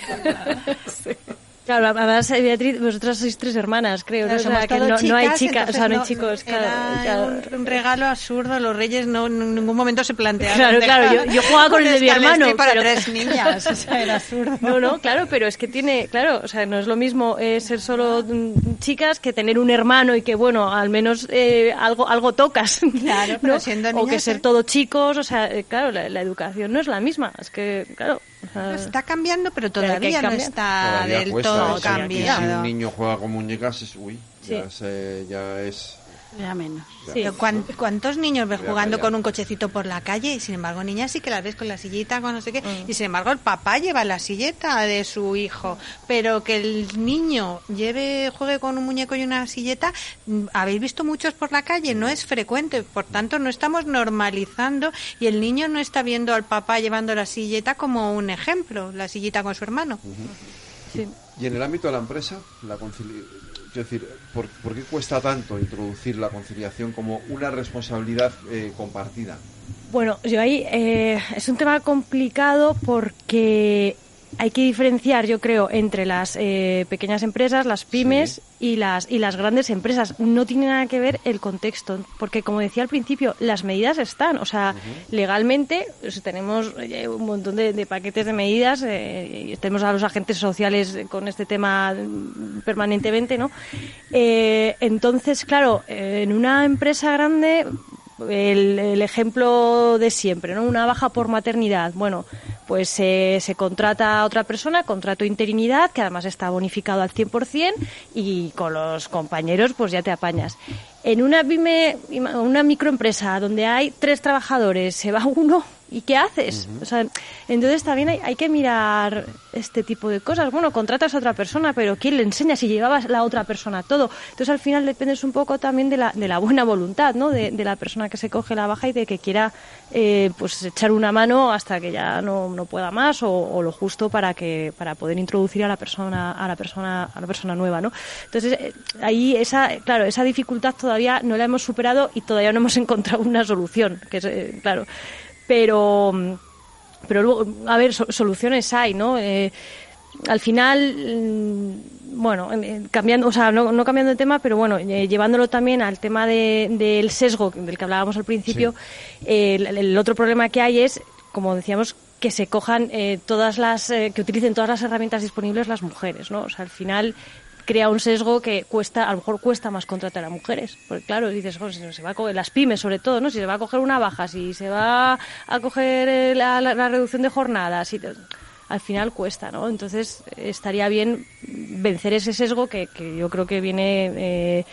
Claro, además, eh, Beatriz, vosotras sois tres hermanas, creo. ¿no? O sea, que no, hay chicas, o sea, no hay chicos. Claro, Un, regalo absurdo, los reyes no en ningún momento se plantearon. Claro, claro, yo, yo jugaba con el de mi hermano. para tres niñas, o sea, era absurdo. No, no, claro, pero es que tiene, claro, o sea, no es lo mismo eh, ser solo mm, chicas que tener un hermano y que, bueno, al menos eh, algo algo tocas. Claro, pero siendo niñas, O que ser todo chicos, o sea, claro, la, la educación no es la misma. Es que, claro, está cambiando, pero todavía no está del todo cambiado. Si un niño juega con muñecas, es, uy, ya, ya es ya menos. ¿Cuántos niños ves jugando con un cochecito por la calle y sin embargo niñas sí que las ves con la sillita, con no sé qué, mm. y sin embargo el papá lleva la silleta de su hijo, pero que el niño lleve, juegue con un muñeco y una silleta, mm, habéis visto muchos por la calle, no es frecuente, por tanto no estamos normalizando y el niño no está viendo al papá llevando la silleta como un ejemplo, la sillita con su hermano. Y en el ámbito de la empresa, la conciliación es decir, ¿por, qué cuesta tanto introducir la conciliación como una responsabilidad eh, compartida? Bueno, yo ahí eh, es un tema complicado porque hay que diferenciar, yo creo, entre las eh, pequeñas empresas, las pymes y las y las grandes empresas. No tiene nada que ver el contexto, porque como decía al principio, las medidas están, o sea, legalmente pues, tenemos eh, un montón de, paquetes de medidas, eh, tenemos a los agentes sociales con este tema permanentemente, ¿no? entonces, claro, en una empresa grande el, ejemplo de siempre, ¿no? Una baja por maternidad. Bueno, pues se contrata a otra persona, contrato interinidad, que además está bonificado al 100% y con los compañeros pues ya te apañas. En una una microempresa donde hay tres trabajadores, se va uno, ¿y qué haces? o sea, entonces también hay, que mirar este tipo de cosas. Bueno, contratas a otra persona, pero ¿quién le enseña si llevabas la otra persona todo? Entonces al final dependes un poco también de la, de la buena voluntad, ¿no? De, la persona que se coge la baja y de que quiera eh, pues echar una mano hasta que ya no, no pueda más o, lo justo para que para poder introducir a la persona a la persona a la persona nueva, ¿no? Entonces eh, ahí esa claro esa dificultad todavía no la hemos superado y todavía no hemos encontrado una solución, que es eh, claro pero, pero luego, a ver, soluciones hay, ¿no? Eh, al final, mm, bueno, cambiando, o sea, no, cambiando de tema, pero bueno, eh, llevándolo también al tema del sesgo del que hablábamos al principio, el, otro problema que hay es, como decíamos, que se cojan eh, todas las, que utilicen todas las herramientas disponibles las mujeres, ¿no? O sea, al final crea un sesgo que cuesta, a lo mejor cuesta más contratar a mujeres. Porque claro, dices, si se va a coger, las pymes sobre todo, ¿no? Si se va a coger una baja, si se va a coger eh, la, reducción de jornadas, y al final cuesta, ¿no? Entonces estaría bien vencer ese sesgo que, que yo creo que viene eh,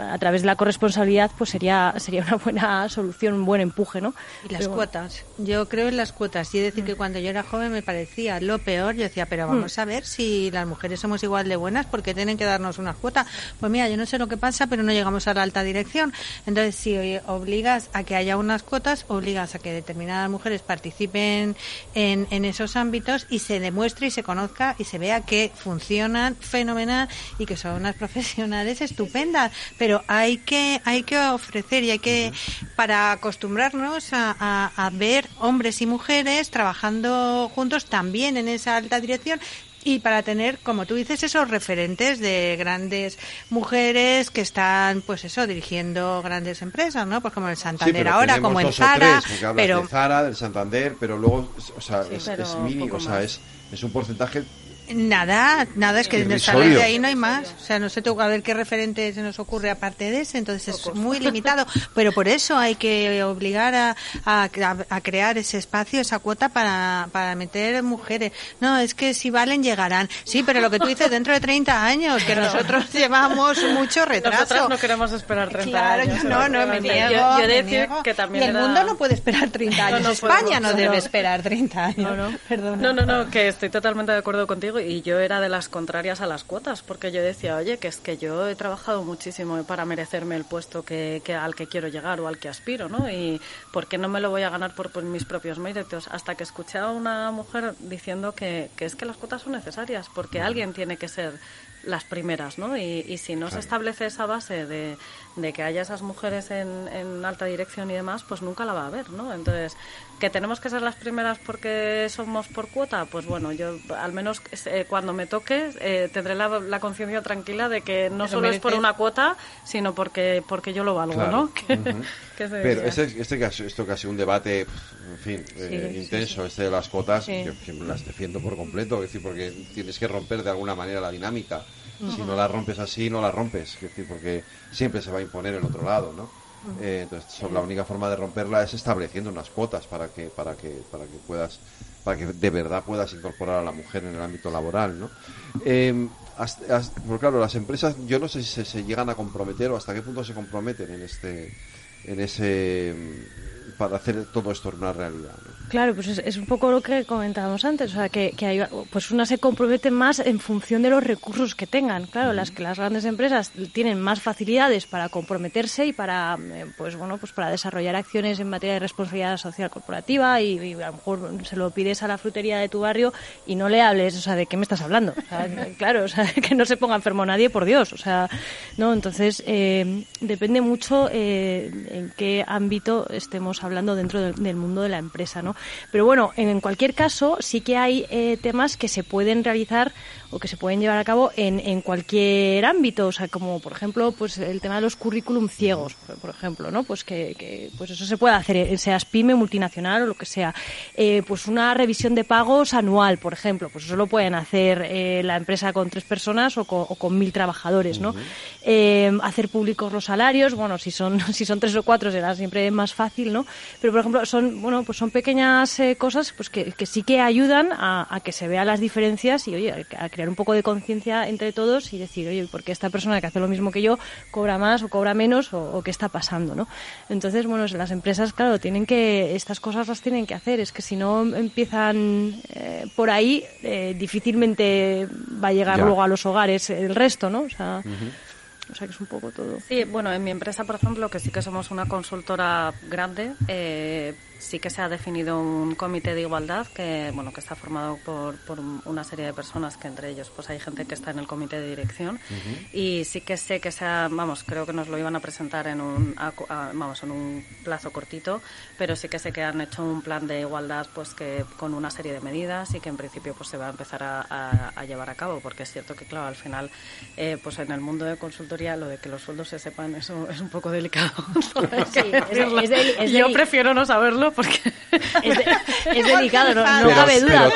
a través de la corresponsabilidad pues sería sería una buena solución, un buen empuje, ¿no? Y las cuotas. Yo creo en las cuotas. Y decir que cuando yo era joven me parecía lo peor. Yo decía, pero vamos a ver si las mujeres somos igual de buenas, porque tienen que darnos una cuota? Pues mira, yo no sé lo que pasa, pero no llegamos a la alta dirección. Entonces, si obligas a que haya unas cuotas, obligas a que determinadas mujeres participen en, en esos ámbitos y se demuestre y se conozca y se vea que funcionan fenomenal y que son unas profesionales estupendas. Pero hay que, hay que ofrecer y hay que, para acostumbrarnos a, a ver hombres y mujeres trabajando juntos también en esa alta dirección y para tener, como tú dices, esos referentes de grandes mujeres que están, pues eso, dirigiendo grandes empresas, ¿no? Pues como el Santander ahora, como en Zara, pero de Zara, del Santander, pero luego, o sea, es, es mínimo, o sea, es, es un porcentaje Nada, nada, es que de ahí no hay más. O sea, no sé a ver qué referente se nos ocurre aparte de ese, entonces es muy limitado. Pero por eso hay que obligar a, a, crear ese espacio, esa cuota para, para meter mujeres. No, es que si valen llegarán. Sí, pero lo que tú dices dentro de 30 años, que nosotros llevamos mucho retraso. Nosotros no queremos esperar 30 años. No, no, me niego. Yo, que también y el mundo no puede esperar 30 años. España no debe esperar 30 años. No, no. no, no, no, que estoy totalmente de acuerdo contigo y yo era de las contrarias a las cuotas, porque yo decía, oye, que es que yo he trabajado muchísimo para merecerme el puesto que, al que quiero llegar o al que aspiro, ¿no? Y ¿por qué no me lo voy a ganar por, mis propios méritos? Hasta que escuché a una mujer diciendo que, que es que las cuotas son necesarias, porque alguien tiene que ser las primeras, ¿no? Y, si no se establece esa base de, de que haya esas mujeres en, en, alta dirección y demás, pues nunca la va a haber, ¿no? Entonces, que tenemos que ser las primeras porque somos por cuota, pues bueno, yo al menos eh, cuando me toque eh, tendré la, conciencia tranquila de que no solo es por una cuota, sino porque porque yo lo valgo, ¿no? Pero este, este caso, esto que ha sido un debate, en fin, eh, intenso, este de las cuotas, que, las defiendo por completo, es decir, porque tienes que romper de alguna manera la dinámica. Si no la rompes así, no la rompes, es decir, porque siempre se va a imponer en otro lado, ¿no? Eh, entonces, la única forma de romperla es estableciendo unas cuotas para que, para que, para que puedas, para que de verdad puedas incorporar a la mujer en el ámbito laboral, ¿no? Eh, porque claro, las empresas, yo no sé si se, llegan a comprometer o hasta qué punto se comprometen en este, en ese, para hacer todo esto una realidad. Claro, pues es, un poco lo que comentábamos antes, o sea, que, que hay, pues una se compromete más en función de los recursos que tengan. Claro, las que las grandes empresas tienen más facilidades para comprometerse y para, eh, pues bueno, pues para desarrollar acciones en materia de responsabilidad social corporativa y, a lo mejor se lo pides a la frutería de tu barrio y no le hables, o sea, ¿de qué me estás hablando? claro, o sea, que no se ponga enfermo nadie, por Dios, o sea, no, entonces eh, depende mucho eh, en qué ámbito estemos hablando dentro del mundo de la empresa, ¿no? Pero bueno, en cualquier caso, sí que hay eh, temas que se pueden realizar o que se pueden llevar a cabo en, en cualquier ámbito, o sea, como por ejemplo, pues el tema de los currículum ciegos, por ejemplo, ¿no? Pues que, que pues eso se puede hacer, eh, sea pyme, multinacional o lo que sea. Eh, pues una revisión de pagos anual, por ejemplo, pues eso lo pueden hacer la empresa con tres personas o con, mil trabajadores, ¿no? hacer públicos los salarios, bueno, si son si son tres o cuatro será siempre más fácil, ¿no? Pero por ejemplo son bueno pues son pequeñas eh, cosas pues que, sí que ayudan a, que se vean las diferencias y oye, a crear un poco de conciencia entre todos y decir, oye, ¿por qué esta persona que hace lo mismo que yo cobra más o cobra menos o, qué está pasando, ¿no? Entonces, bueno, las empresas, claro, tienen que, estas cosas las tienen que hacer, es que si no empiezan eh, por ahí, eh, difícilmente va a llegar luego a los hogares el resto, ¿no? O sea, o sea que es un poco todo. Sí, bueno, en mi empresa, por ejemplo, que sí que somos una consultora grande, eh, sí que se ha definido un comité de igualdad que bueno que está formado por, por una serie de personas que entre ellos pues hay gente que está en el comité de dirección y sí que sé que sea vamos creo que nos lo iban a presentar en un vamos en un plazo cortito pero sí que sé que han hecho un plan de igualdad pues que con una serie de medidas y que en principio pues se va a empezar a, a, llevar a cabo porque es cierto que claro al final eh, pues en el mundo de consultoría lo de que los sueldos se sepan eso es un poco delicado yo prefiero no saberlo porque es, delicado, no, cabe duda.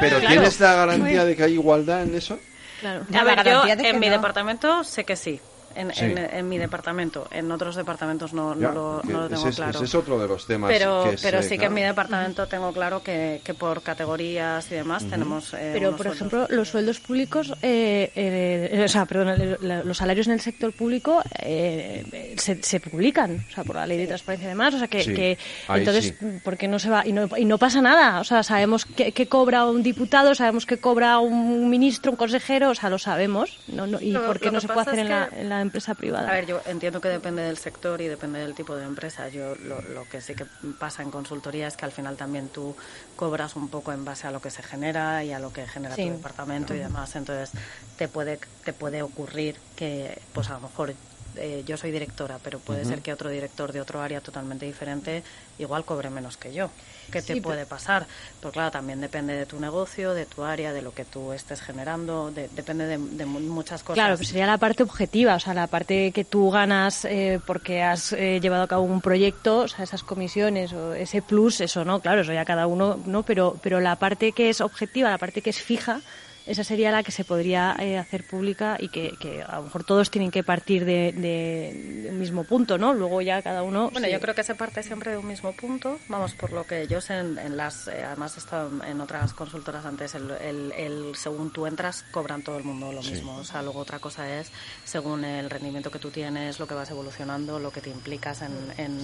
Pero, ¿tienes, la garantía de que hay igualdad en eso? Claro. A ver, yo en mi departamento sé que sí. En, Sí. en- en mi departamento. En otros departamentos no, no lo, no lo tengo ese, es, claro. ese es otro de los temas. pero que pero sí que en mi departamento tengo claro que, que por categorías y demás tenemos. eh, Pero, por sueldos. ejemplo, los sueldos públicos, eh, eh, o sea, perdón, los salarios en el sector público eh, se, se publican, o sea, por la ley de transparencia y demás, o sea, que, Sí, que ahí entonces, sí. ¿por qué no se va? Y no, y no pasa nada, o sea, sabemos qué qué cobra un diputado, sabemos qué cobra un ministro, un consejero, o sea, lo sabemos, no, no, ¿y Lo- por qué no se puede hacer en la, en la empresa privada? A ver, yo entiendo que depende del sector y depende del tipo de empresa. Yo lo, lo que sí que pasa en consultoría es que al final también tú cobras un poco en base a lo que se genera y a lo que genera Sí. tu departamento y demás. Entonces te puede te puede ocurrir que, pues a lo mejor eh, yo soy directora, pero puede ser que otro director de otro área totalmente diferente igual cobre menos que yo. ¿Qué te puede pasar? Pues claro, también depende de tu negocio, de tu área, de lo que tú estés generando, de- depende de, de mu- muchas cosas. Claro, pues sería la parte objetiva, o sea, la parte que tú ganas eh, porque has eh, llevado a cabo un proyecto, o sea, esas comisiones o ese plus, eso no, claro, eso ya cada uno, ¿no? Pero, pero la parte que es objetiva, la parte que es fija, esa sería la que se podría eh, hacer pública y que, que a lo mejor todos tienen que partir de, de- de un mismo punto, ¿no? Luego ya cada uno... Bueno, sí. yo creo que se parte siempre de un mismo punto. Vamos, por lo que yo sé, en, en las, eh, además he estado en otras consultoras antes, el, el- el- según tú entras, cobran todo el mundo lo mismo. O sea, luego otra cosa es, según el rendimiento que tú tienes, lo que vas evolucionando, lo que te implicas en, en,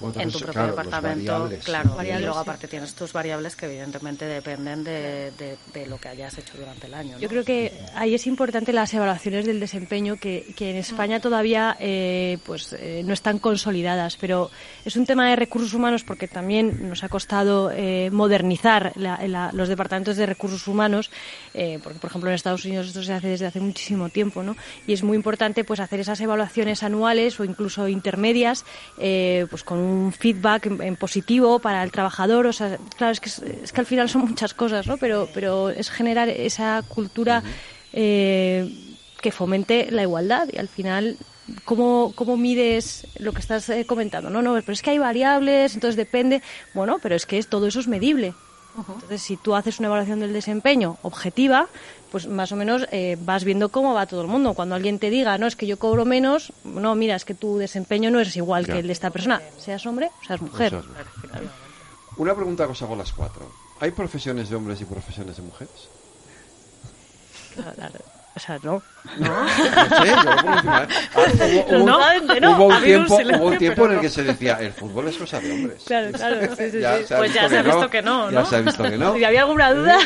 Bueno, en tu propio claro, departamento. variables, claro, y luego aparte tienes tus variables que evidentemente dependen de, de- de lo que hayas hecho durante el año. ¿no? Yo creo que ahí es importante las evaluaciones del desempeño que, que en España todavía eh, pues eh, no están consolidadas, pero es un tema de recursos humanos porque también nos ha costado eh, modernizar la- la- los departamentos de recursos humanos, porque por ejemplo en Estados Unidos esto se hace desde hace muchísimo tiempo, ¿no? Y es muy importante pues hacer esas evaluaciones anuales o incluso intermedias, eh, pues con un feedback en, en positivo para el trabajador, o sea, claro es que es, es que al final son muchas cosas, ¿no? Pero pero es generar esa cultura eh, que fomente la igualdad y al final ¿Cómo, ¿Cómo mides lo que estás eh, comentando? No, no, pero es que hay variables, entonces depende. Bueno, pero es que es, todo eso es medible. Entonces, si tú haces una evaluación del desempeño objetiva, pues más o menos eh, vas viendo cómo va todo el mundo. Cuando alguien te diga, no, es que yo cobro menos, no, mira, es que tu desempeño no es igual Ya. que el de esta persona, seas hombre o seas mujer. Una pregunta que os hago las cuatro. ¿Hay profesiones de hombres y profesiones de mujeres? O sea, no. No sé, yo lo hubo, hubo un- no. hubo tiempo, silencio, hubo un tiempo en el que se decía, el fútbol es cosa de hombres. Claro, claro. sí, sí, Ya sí. se ha Pues ya se ha visto que no, Ya ¿no? se ha visto que no. Si había alguna duda,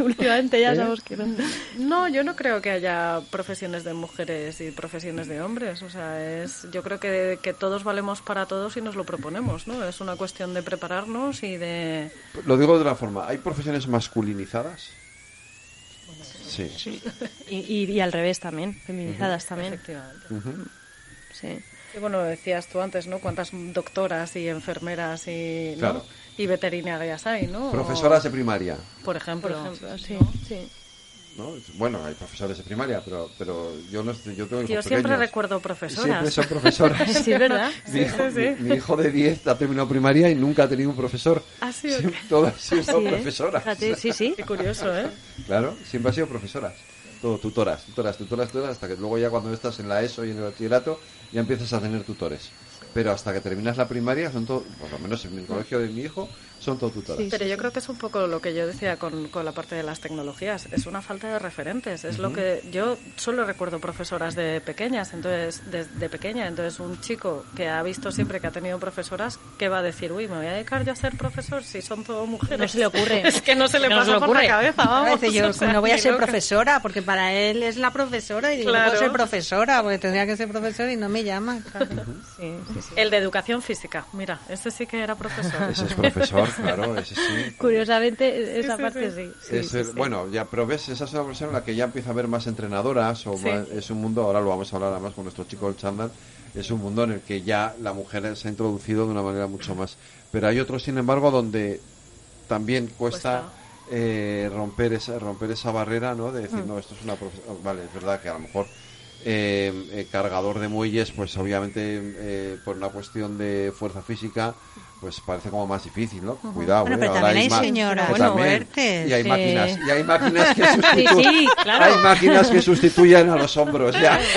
últimamente ya sabemos que no. No, yo no creo que haya profesiones de mujeres y profesiones de hombres. O sea, es, yo creo que, que todos valemos para todos y nos lo proponemos, ¿no? Es una cuestión de prepararnos y de... Lo digo de una forma, ¿hay profesiones masculinizadas? Sí. Y, y- y al revés también, feminizadas también. Efectivamente. Ujú. Sí. Y bueno, decías tú antes, ¿no? Cuántas doctoras y enfermeras y, ¿no? Claro. y veterinarias hay, ¿no? Profesoras de O, primaria. por ejemplo. Por ejemplo, sí, sí. ¿No? Bueno, hay profesores de primaria, pero, pero yo no estoy- yo tengo hijos Yo siempre pequeños. recuerdo profesoras. Siempre son profesoras. Sí, ¿verdad? Mi hijo, mi- mi hijo de 10 ha terminado primaria y nunca ha tenido un profesor. Ah, sí, ¿o Siempre- Todas han sido Sí, ¿eh? profesoras. Fíjate, sí, sí. Qué curioso, ¿eh? Claro, siempre ha sido profesoras. Todo, tutoras, tutoras, tutoras, tutoras, hasta que luego ya cuando estás en la ESO y en el bachillerato ya empiezas a tener tutores. Pero hasta que terminas la primaria son todo, por lo menos en el colegio de mi hijo, son todo tutoras. Pero yo creo que es un poco lo que yo decía con, con la parte de las tecnologías. Es una falta de referentes. Es lo que yo solo recuerdo profesoras de pequeñas, entonces de, de pequeña. Entonces un chico que ha visto siempre que ha tenido profesoras, ¿qué va a decir? Uy, me voy a dedicar yo a ser profesor si son todo mujeres. No se le ocurre. es que no se le No se pasa le por ocurre. la cabeza. A Vamos. yo O sea, no voy a ser loca. profesora, porque para él es la profesora y yo no Claro. puedo ser profesora, porque tendría que ser profesora y no me llaman. claro. Sí, sí, sí. El de educación física, mira, este sí que era profesor. Ese es profesor, claro, ese sí. Curiosamente, esa sí, parte sí. sí. Es el- Bueno, ya, pero ves, esa es una profesión en la que ya empieza a haber más entrenadoras, o Sí. más- es un mundo, ahora lo vamos a hablar además con nuestro chico el chándal, es un mundo en el que ya la mujer se ha introducido de una manera mucho más. Pero hay otros, sin embargo, donde también cuesta, Cuesta. eh, romper esa romper esa barrera, ¿no? De decir, no, esto es una profesión, vale, es verdad que a lo mejor eh, eh, cargador de muelles, pues obviamente eh, por una cuestión de fuerza física pues parece como más difícil, ¿no? Cuidado, Bueno, ¿eh? pero también hay señoras también- fuertes, Y hay sí. máquinas, y hay máquinas que sustituyen, sí, claro. hay máquinas que sustituyen a los hombros ya.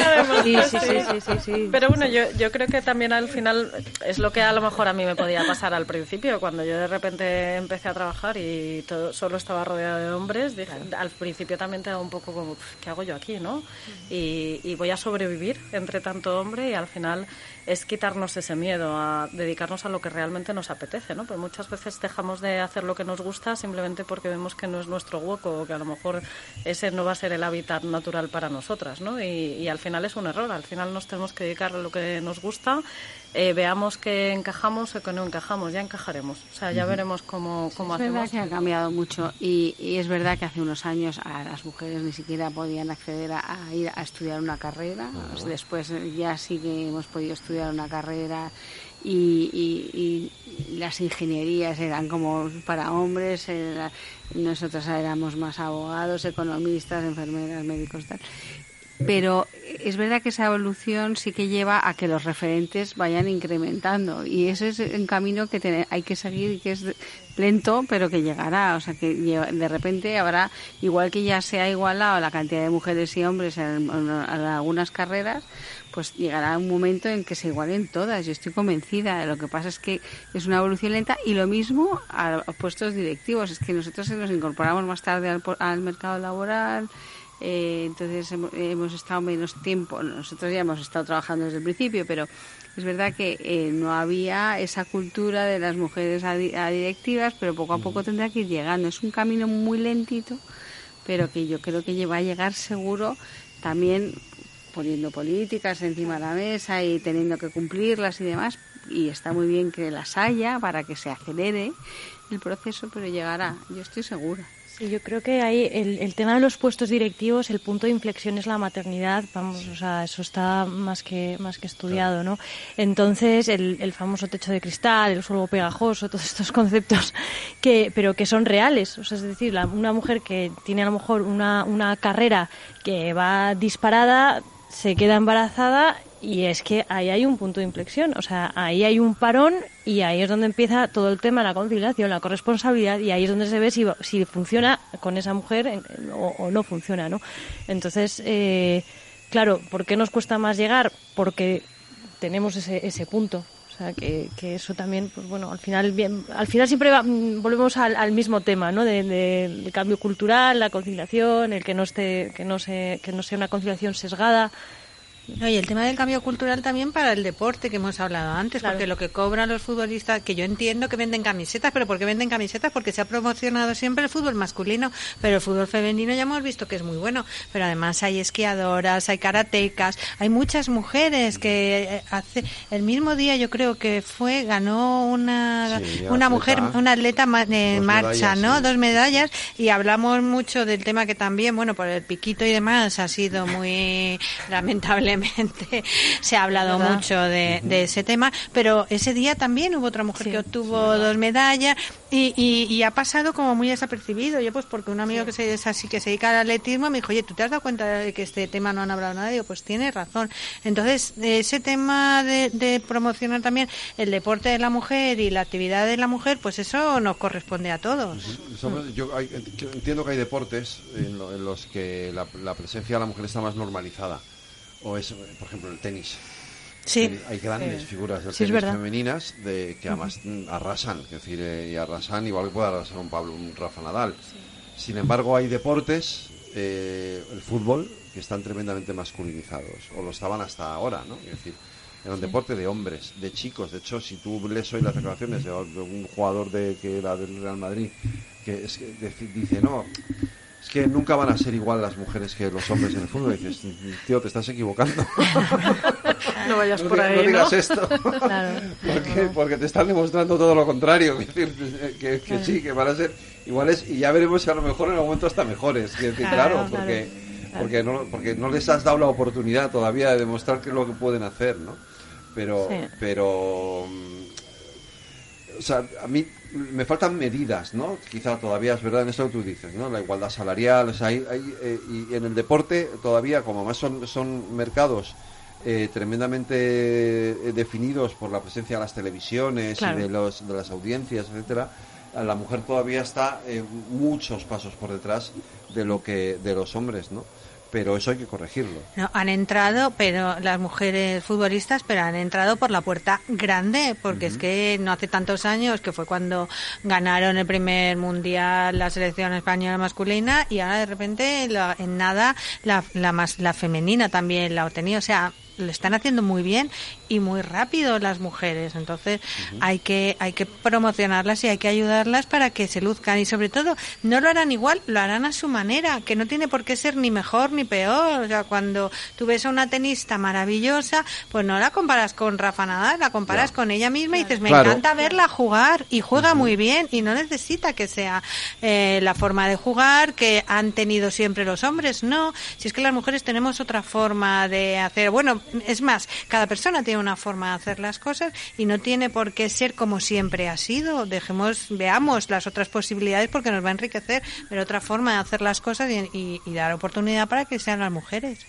Sí, sí, sí, sí, sí, sí. Pero bueno, yo, yo creo que también al final es lo que a lo mejor a mí me podía pasar al principio, cuando yo de repente empecé a trabajar y todo, solo estaba rodeada de hombres, dije, al principio también te da un poco como, "Pf, ¿qué hago yo aquí, no? Y, y voy a sobrevivir entre tanto hombre y al final es quitarnos ese miedo a dedicarnos a lo que realmente nos apetece, ¿no? Pues muchas veces dejamos de hacer lo que nos gusta simplemente porque vemos que no es nuestro hueco o que a lo mejor ese no va a ser el hábitat natural para nosotras, ¿no? Y, y al final es un error, al final nos tenemos que dedicar a lo que nos gusta, eh, veamos que encajamos o que no encajamos, ya encajaremos, o sea, ya veremos cómo, cómo Es verdad hacemos. que ha cambiado mucho y, y es verdad que hace unos años a las mujeres ni siquiera podían acceder a, a ir a estudiar una carrera. Pues después eh, ya sí que hemos podido estudiar una carrera y, y- y las ingenierías eran como para hombres, era- nosotros éramos más abogados, economistas, enfermeras, médicos, tal. Pero es verdad que esa evolución sí que lleva a que los referentes vayan incrementando y ese es un camino que hay que seguir y que es lento pero que llegará. O sea que de repente habrá, igual que ya se ha igualado la cantidad de mujeres y hombres en, algunas carreras, pues llegará un momento en que se igualen todas. Yo estoy convencida. Lo que pasa es que es una evolución lenta y lo mismo a, puestos directivos. Es que nosotros nos incorporamos más tarde al, al mercado laboral. Eh, entonces hemos, hemos estado menos tiempo. Nosotros ya hemos estado trabajando desde el principio, pero es verdad que eh, no había esa cultura de las mujeres a, di- a directivas, pero poco a poco tendrá que ir llegando. Es un camino muy lentito, pero que yo creo que va a llegar seguro también poniendo políticas encima de la mesa y teniendo que cumplirlas y demás. Y está muy bien que las haya para que se acelere el proceso, pero llegará, yo estoy segura. Sí, yo creo que ahí el, el tema de los puestos directivos, el punto de inflexión es la maternidad, vamos, o sea, eso está más que más que estudiado, ¿no? Entonces, el, el famoso techo de cristal, el suelo pegajoso, todos estos conceptos que, pero que son reales, o sea, es decir, la- una mujer que tiene a lo mejor una, una carrera que va disparada, se queda embarazada y es que ahí hay un punto de inflexión, o sea, ahí hay un parón y ahí es donde empieza todo el tema la conciliación, la corresponsabilidad y ahí es donde se ve si, si funciona con esa mujer o no funciona, ¿no? Entonces, eh, claro, ¿por qué nos cuesta más llegar? Porque tenemos ese, ese punto. O sea, que, que eso también, pues bueno, al final, bien, al final siempre va- mm, volvemos al, al mismo tema, ¿no? De- de- del cambio cultural, la conciliación, el que no esté, que no se, que no sea una conciliación sesgada. No, y el tema del cambio cultural también para el deporte que hemos hablado antes, Claro. porque lo que cobran los futbolistas, que yo entiendo que venden camisetas, pero ¿por qué venden camisetas? Porque se ha promocionado siempre el fútbol masculino, pero el fútbol femenino ya hemos visto que es muy bueno. Pero además hay esquiadoras, hay karatecas, hay muchas mujeres que eh, hace el mismo día yo creo que fue ganó una Sí, una atleta. mujer, una atleta ma- de Dos marcha, medallas, ¿no? sí. Dos medallas y hablamos mucho del tema que también, bueno, por el piquito y demás ha sido muy lamentablemente se ha hablado ¿Verdad? mucho de, de ese tema, pero ese día también hubo otra mujer Sí, que obtuvo dos medallas y, y, y ha pasado como muy desapercibido. Yo pues porque un amigo que se, es así que se dedica al atletismo me dijo, oye, ¿tú te has dado cuenta de que este tema no han hablado nada? Y yo, pues tiene razón. Entonces, ese tema de, de promocionar también el deporte de la mujer y la actividad de la mujer, pues eso nos corresponde a todos. Sobre- yo hay- yo entiendo que hay deportes en, lo- en los que la, la presencia de la mujer está más normalizada. O es, por ejemplo, el tenis. Sí. Hay- Hay grandes figuras del Sí, tenis femeninas de, que además mm, arrasan, es decir, eh, y arrasan igual que puede arrasar un Pablo, un Rafa Nadal. Sin embargo, hay deportes, eh, el fútbol, que están tremendamente masculinizados, o lo estaban hasta ahora, ¿no? Es decir, era un deporte de hombres, de chicos. De hecho, si tú lees hoy las declaraciones de un jugador de, que era del Real Madrid, que, es que dice, no, es que nunca van a ser igual las mujeres que los hombres en el fútbol. Y dices, tío, te estás equivocando. No vayas No por ahí, no ¿no? digas esto. Claro. porque, porque te están demostrando todo lo contrario. Que, sí, que van a ser iguales y ya veremos si a lo mejor en algún momento hasta mejores. Claro, Claro, porque, porque, no, porque no les has dado la oportunidad todavía de demostrar qué es lo que pueden hacer, ¿no? Pero, Sí. pero mm, o sea, a mí me faltan medidas, ¿no? Quizá todavía es verdad en esto que tú dices, ¿no? La igualdad salarial, o sea, hay, hay, eh, y en el deporte todavía, como más son, son mercados eh, tremendamente definidos por la presencia de las televisiones Claro. y de, los, de las audiencias, etcétera, la mujer todavía está eh, muchos pasos por detrás de lo que de los hombres, ¿no? Pero eso hay que corregirlo. No, han entrado, pero las mujeres futbolistas, pero han entrado por la puerta grande, porque es que no hace tantos años, que fue cuando ganaron el primer mundial la selección española masculina, y ahora de repente la- en nada la, la, más, la femenina también la ha obtenido. O sea, lo están haciendo muy bien y muy rápido las mujeres. Entonces hay que hay que promocionarlas y hay que ayudarlas para que se luzcan y sobre todo no lo harán igual, lo harán a su manera, que no tiene por qué ser ni mejor ni peor. O sea, cuando tú ves a una tenista maravillosa, pues no la comparas con Rafa Nadal, la comparas con ella misma y dices, me Claro. encanta verla jugar y juega muy bien y no necesita que sea eh, la forma de jugar que han tenido siempre los hombres, no. Si es que las mujeres tenemos otra forma de hacer, bueno, es más, cada persona tiene una forma de hacer las cosas y no tiene por qué ser como siempre ha sido. Dejemos, veamos las otras posibilidades porque nos va a enriquecer, pero otra forma de hacer las cosas y, y- y dar oportunidad para que sean las mujeres.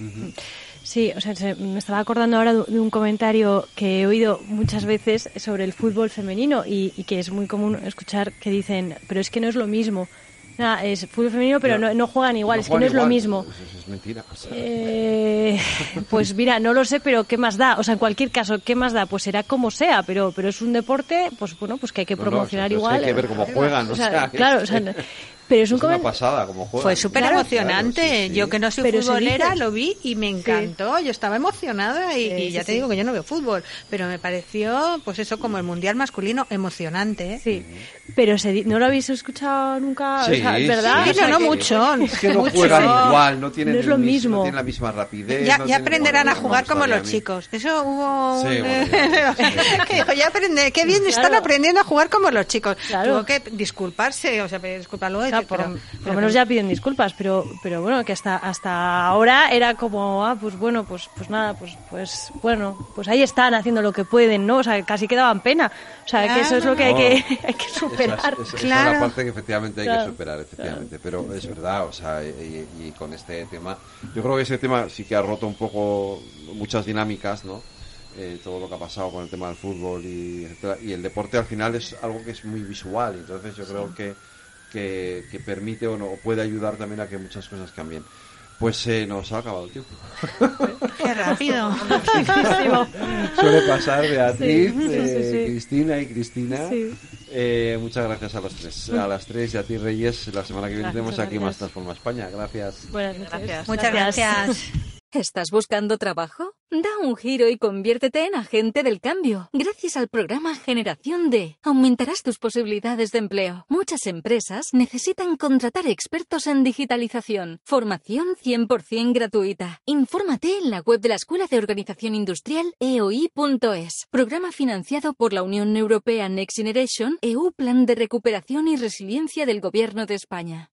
Sí, o sea, se- me estaba acordando ahora de de un comentario que he oído muchas veces sobre el fútbol femenino y, y que es muy común escuchar que dicen, pero es que no es lo mismo. Nada, es fútbol femenino, pero no, no juegan igual, es que no es lo igual, mismo. Eso, eso es mentira. o sea, Eh, pues mira, no lo sé, pero ¿qué más da? O sea, en cualquier caso, ¿qué más da? Pues será como sea, pero pero es un deporte, pues bueno, pues que hay que No, no, promocionar o sea, igual. hay que ver cómo juegan, o sea, claro, o sea, pero es un es una pasada como juegan. Fue súper Claro, emocionante. claro, sí, sí. Yo que no soy Pero futbolera lo vi y me encantó. Yo estaba emocionada y, Sí, y ya sí, te sí. digo que yo no veo fútbol, pero me pareció, pues eso, como el mundial masculino, emocionante. ¿eh? Sí, pero se di- ¿no lo habéis escuchado nunca? Sí, o sea, ¿verdad? sí, O sea, no, no que- mucho. Es que no juegan igual, no tienen, No es lo mis- mismo. no tienen la misma rapidez. Ya, no ya aprenderán a jugar como los chicos. Eso hubo un... Sí, bueno, ya, ya, que dijo, ya aprende, qué bien están aprendiendo a jugar como los chicos. Claro. Tuvo que disculparse, o sea, pedir Claro, por, pero- por lo menos ya piden disculpas, pero pero bueno, que hasta hasta ahora era como, ah, pues bueno, pues pues nada, pues pues bueno, pues ahí están haciendo lo que pueden, ¿no? O sea, casi que daban pena. O sea, que eso es lo que hay que hay que Esa superar. es, esa- esa es Claro. la parte que efectivamente hay Claro. que superar, efectivamente. Pero es verdad, o sea, y, y con este tema, yo creo que ese tema sí que ha roto un poco muchas dinámicas, ¿no? Eh, todo lo que ha pasado con el tema del fútbol y etcétera. Y el deporte al final es algo que es muy visual, entonces yo creo que, que, que permite o no o puede ayudar también a que muchas cosas cambien. Pues eh, nos ha acabado el tiempo. Qué rápido. Suele pasar Beatriz, Sí, sí, sí, eh, sí. Cristina y Cristina. Sí. Eh, muchas gracias a los tres. A las tres y a ti Reyes. La semana que viene Gracias, tenemos aquí gracias. más Transforma España. Gracias. Buenas noches. Gracias. Muchas gracias. ¿Estás buscando trabajo? Da un giro y conviértete en agente del cambio. Gracias al programa Generación D, aumentarás tus posibilidades de empleo. Muchas empresas necesitan contratar expertos en digitalización. Formación 100% gratuita. Infórmate en la web de la Escuela de Organización Industrial eoi.es. Programa financiado por la Unión Europea Next Generation, EU Plan de Recuperación y Resiliencia del Gobierno de España.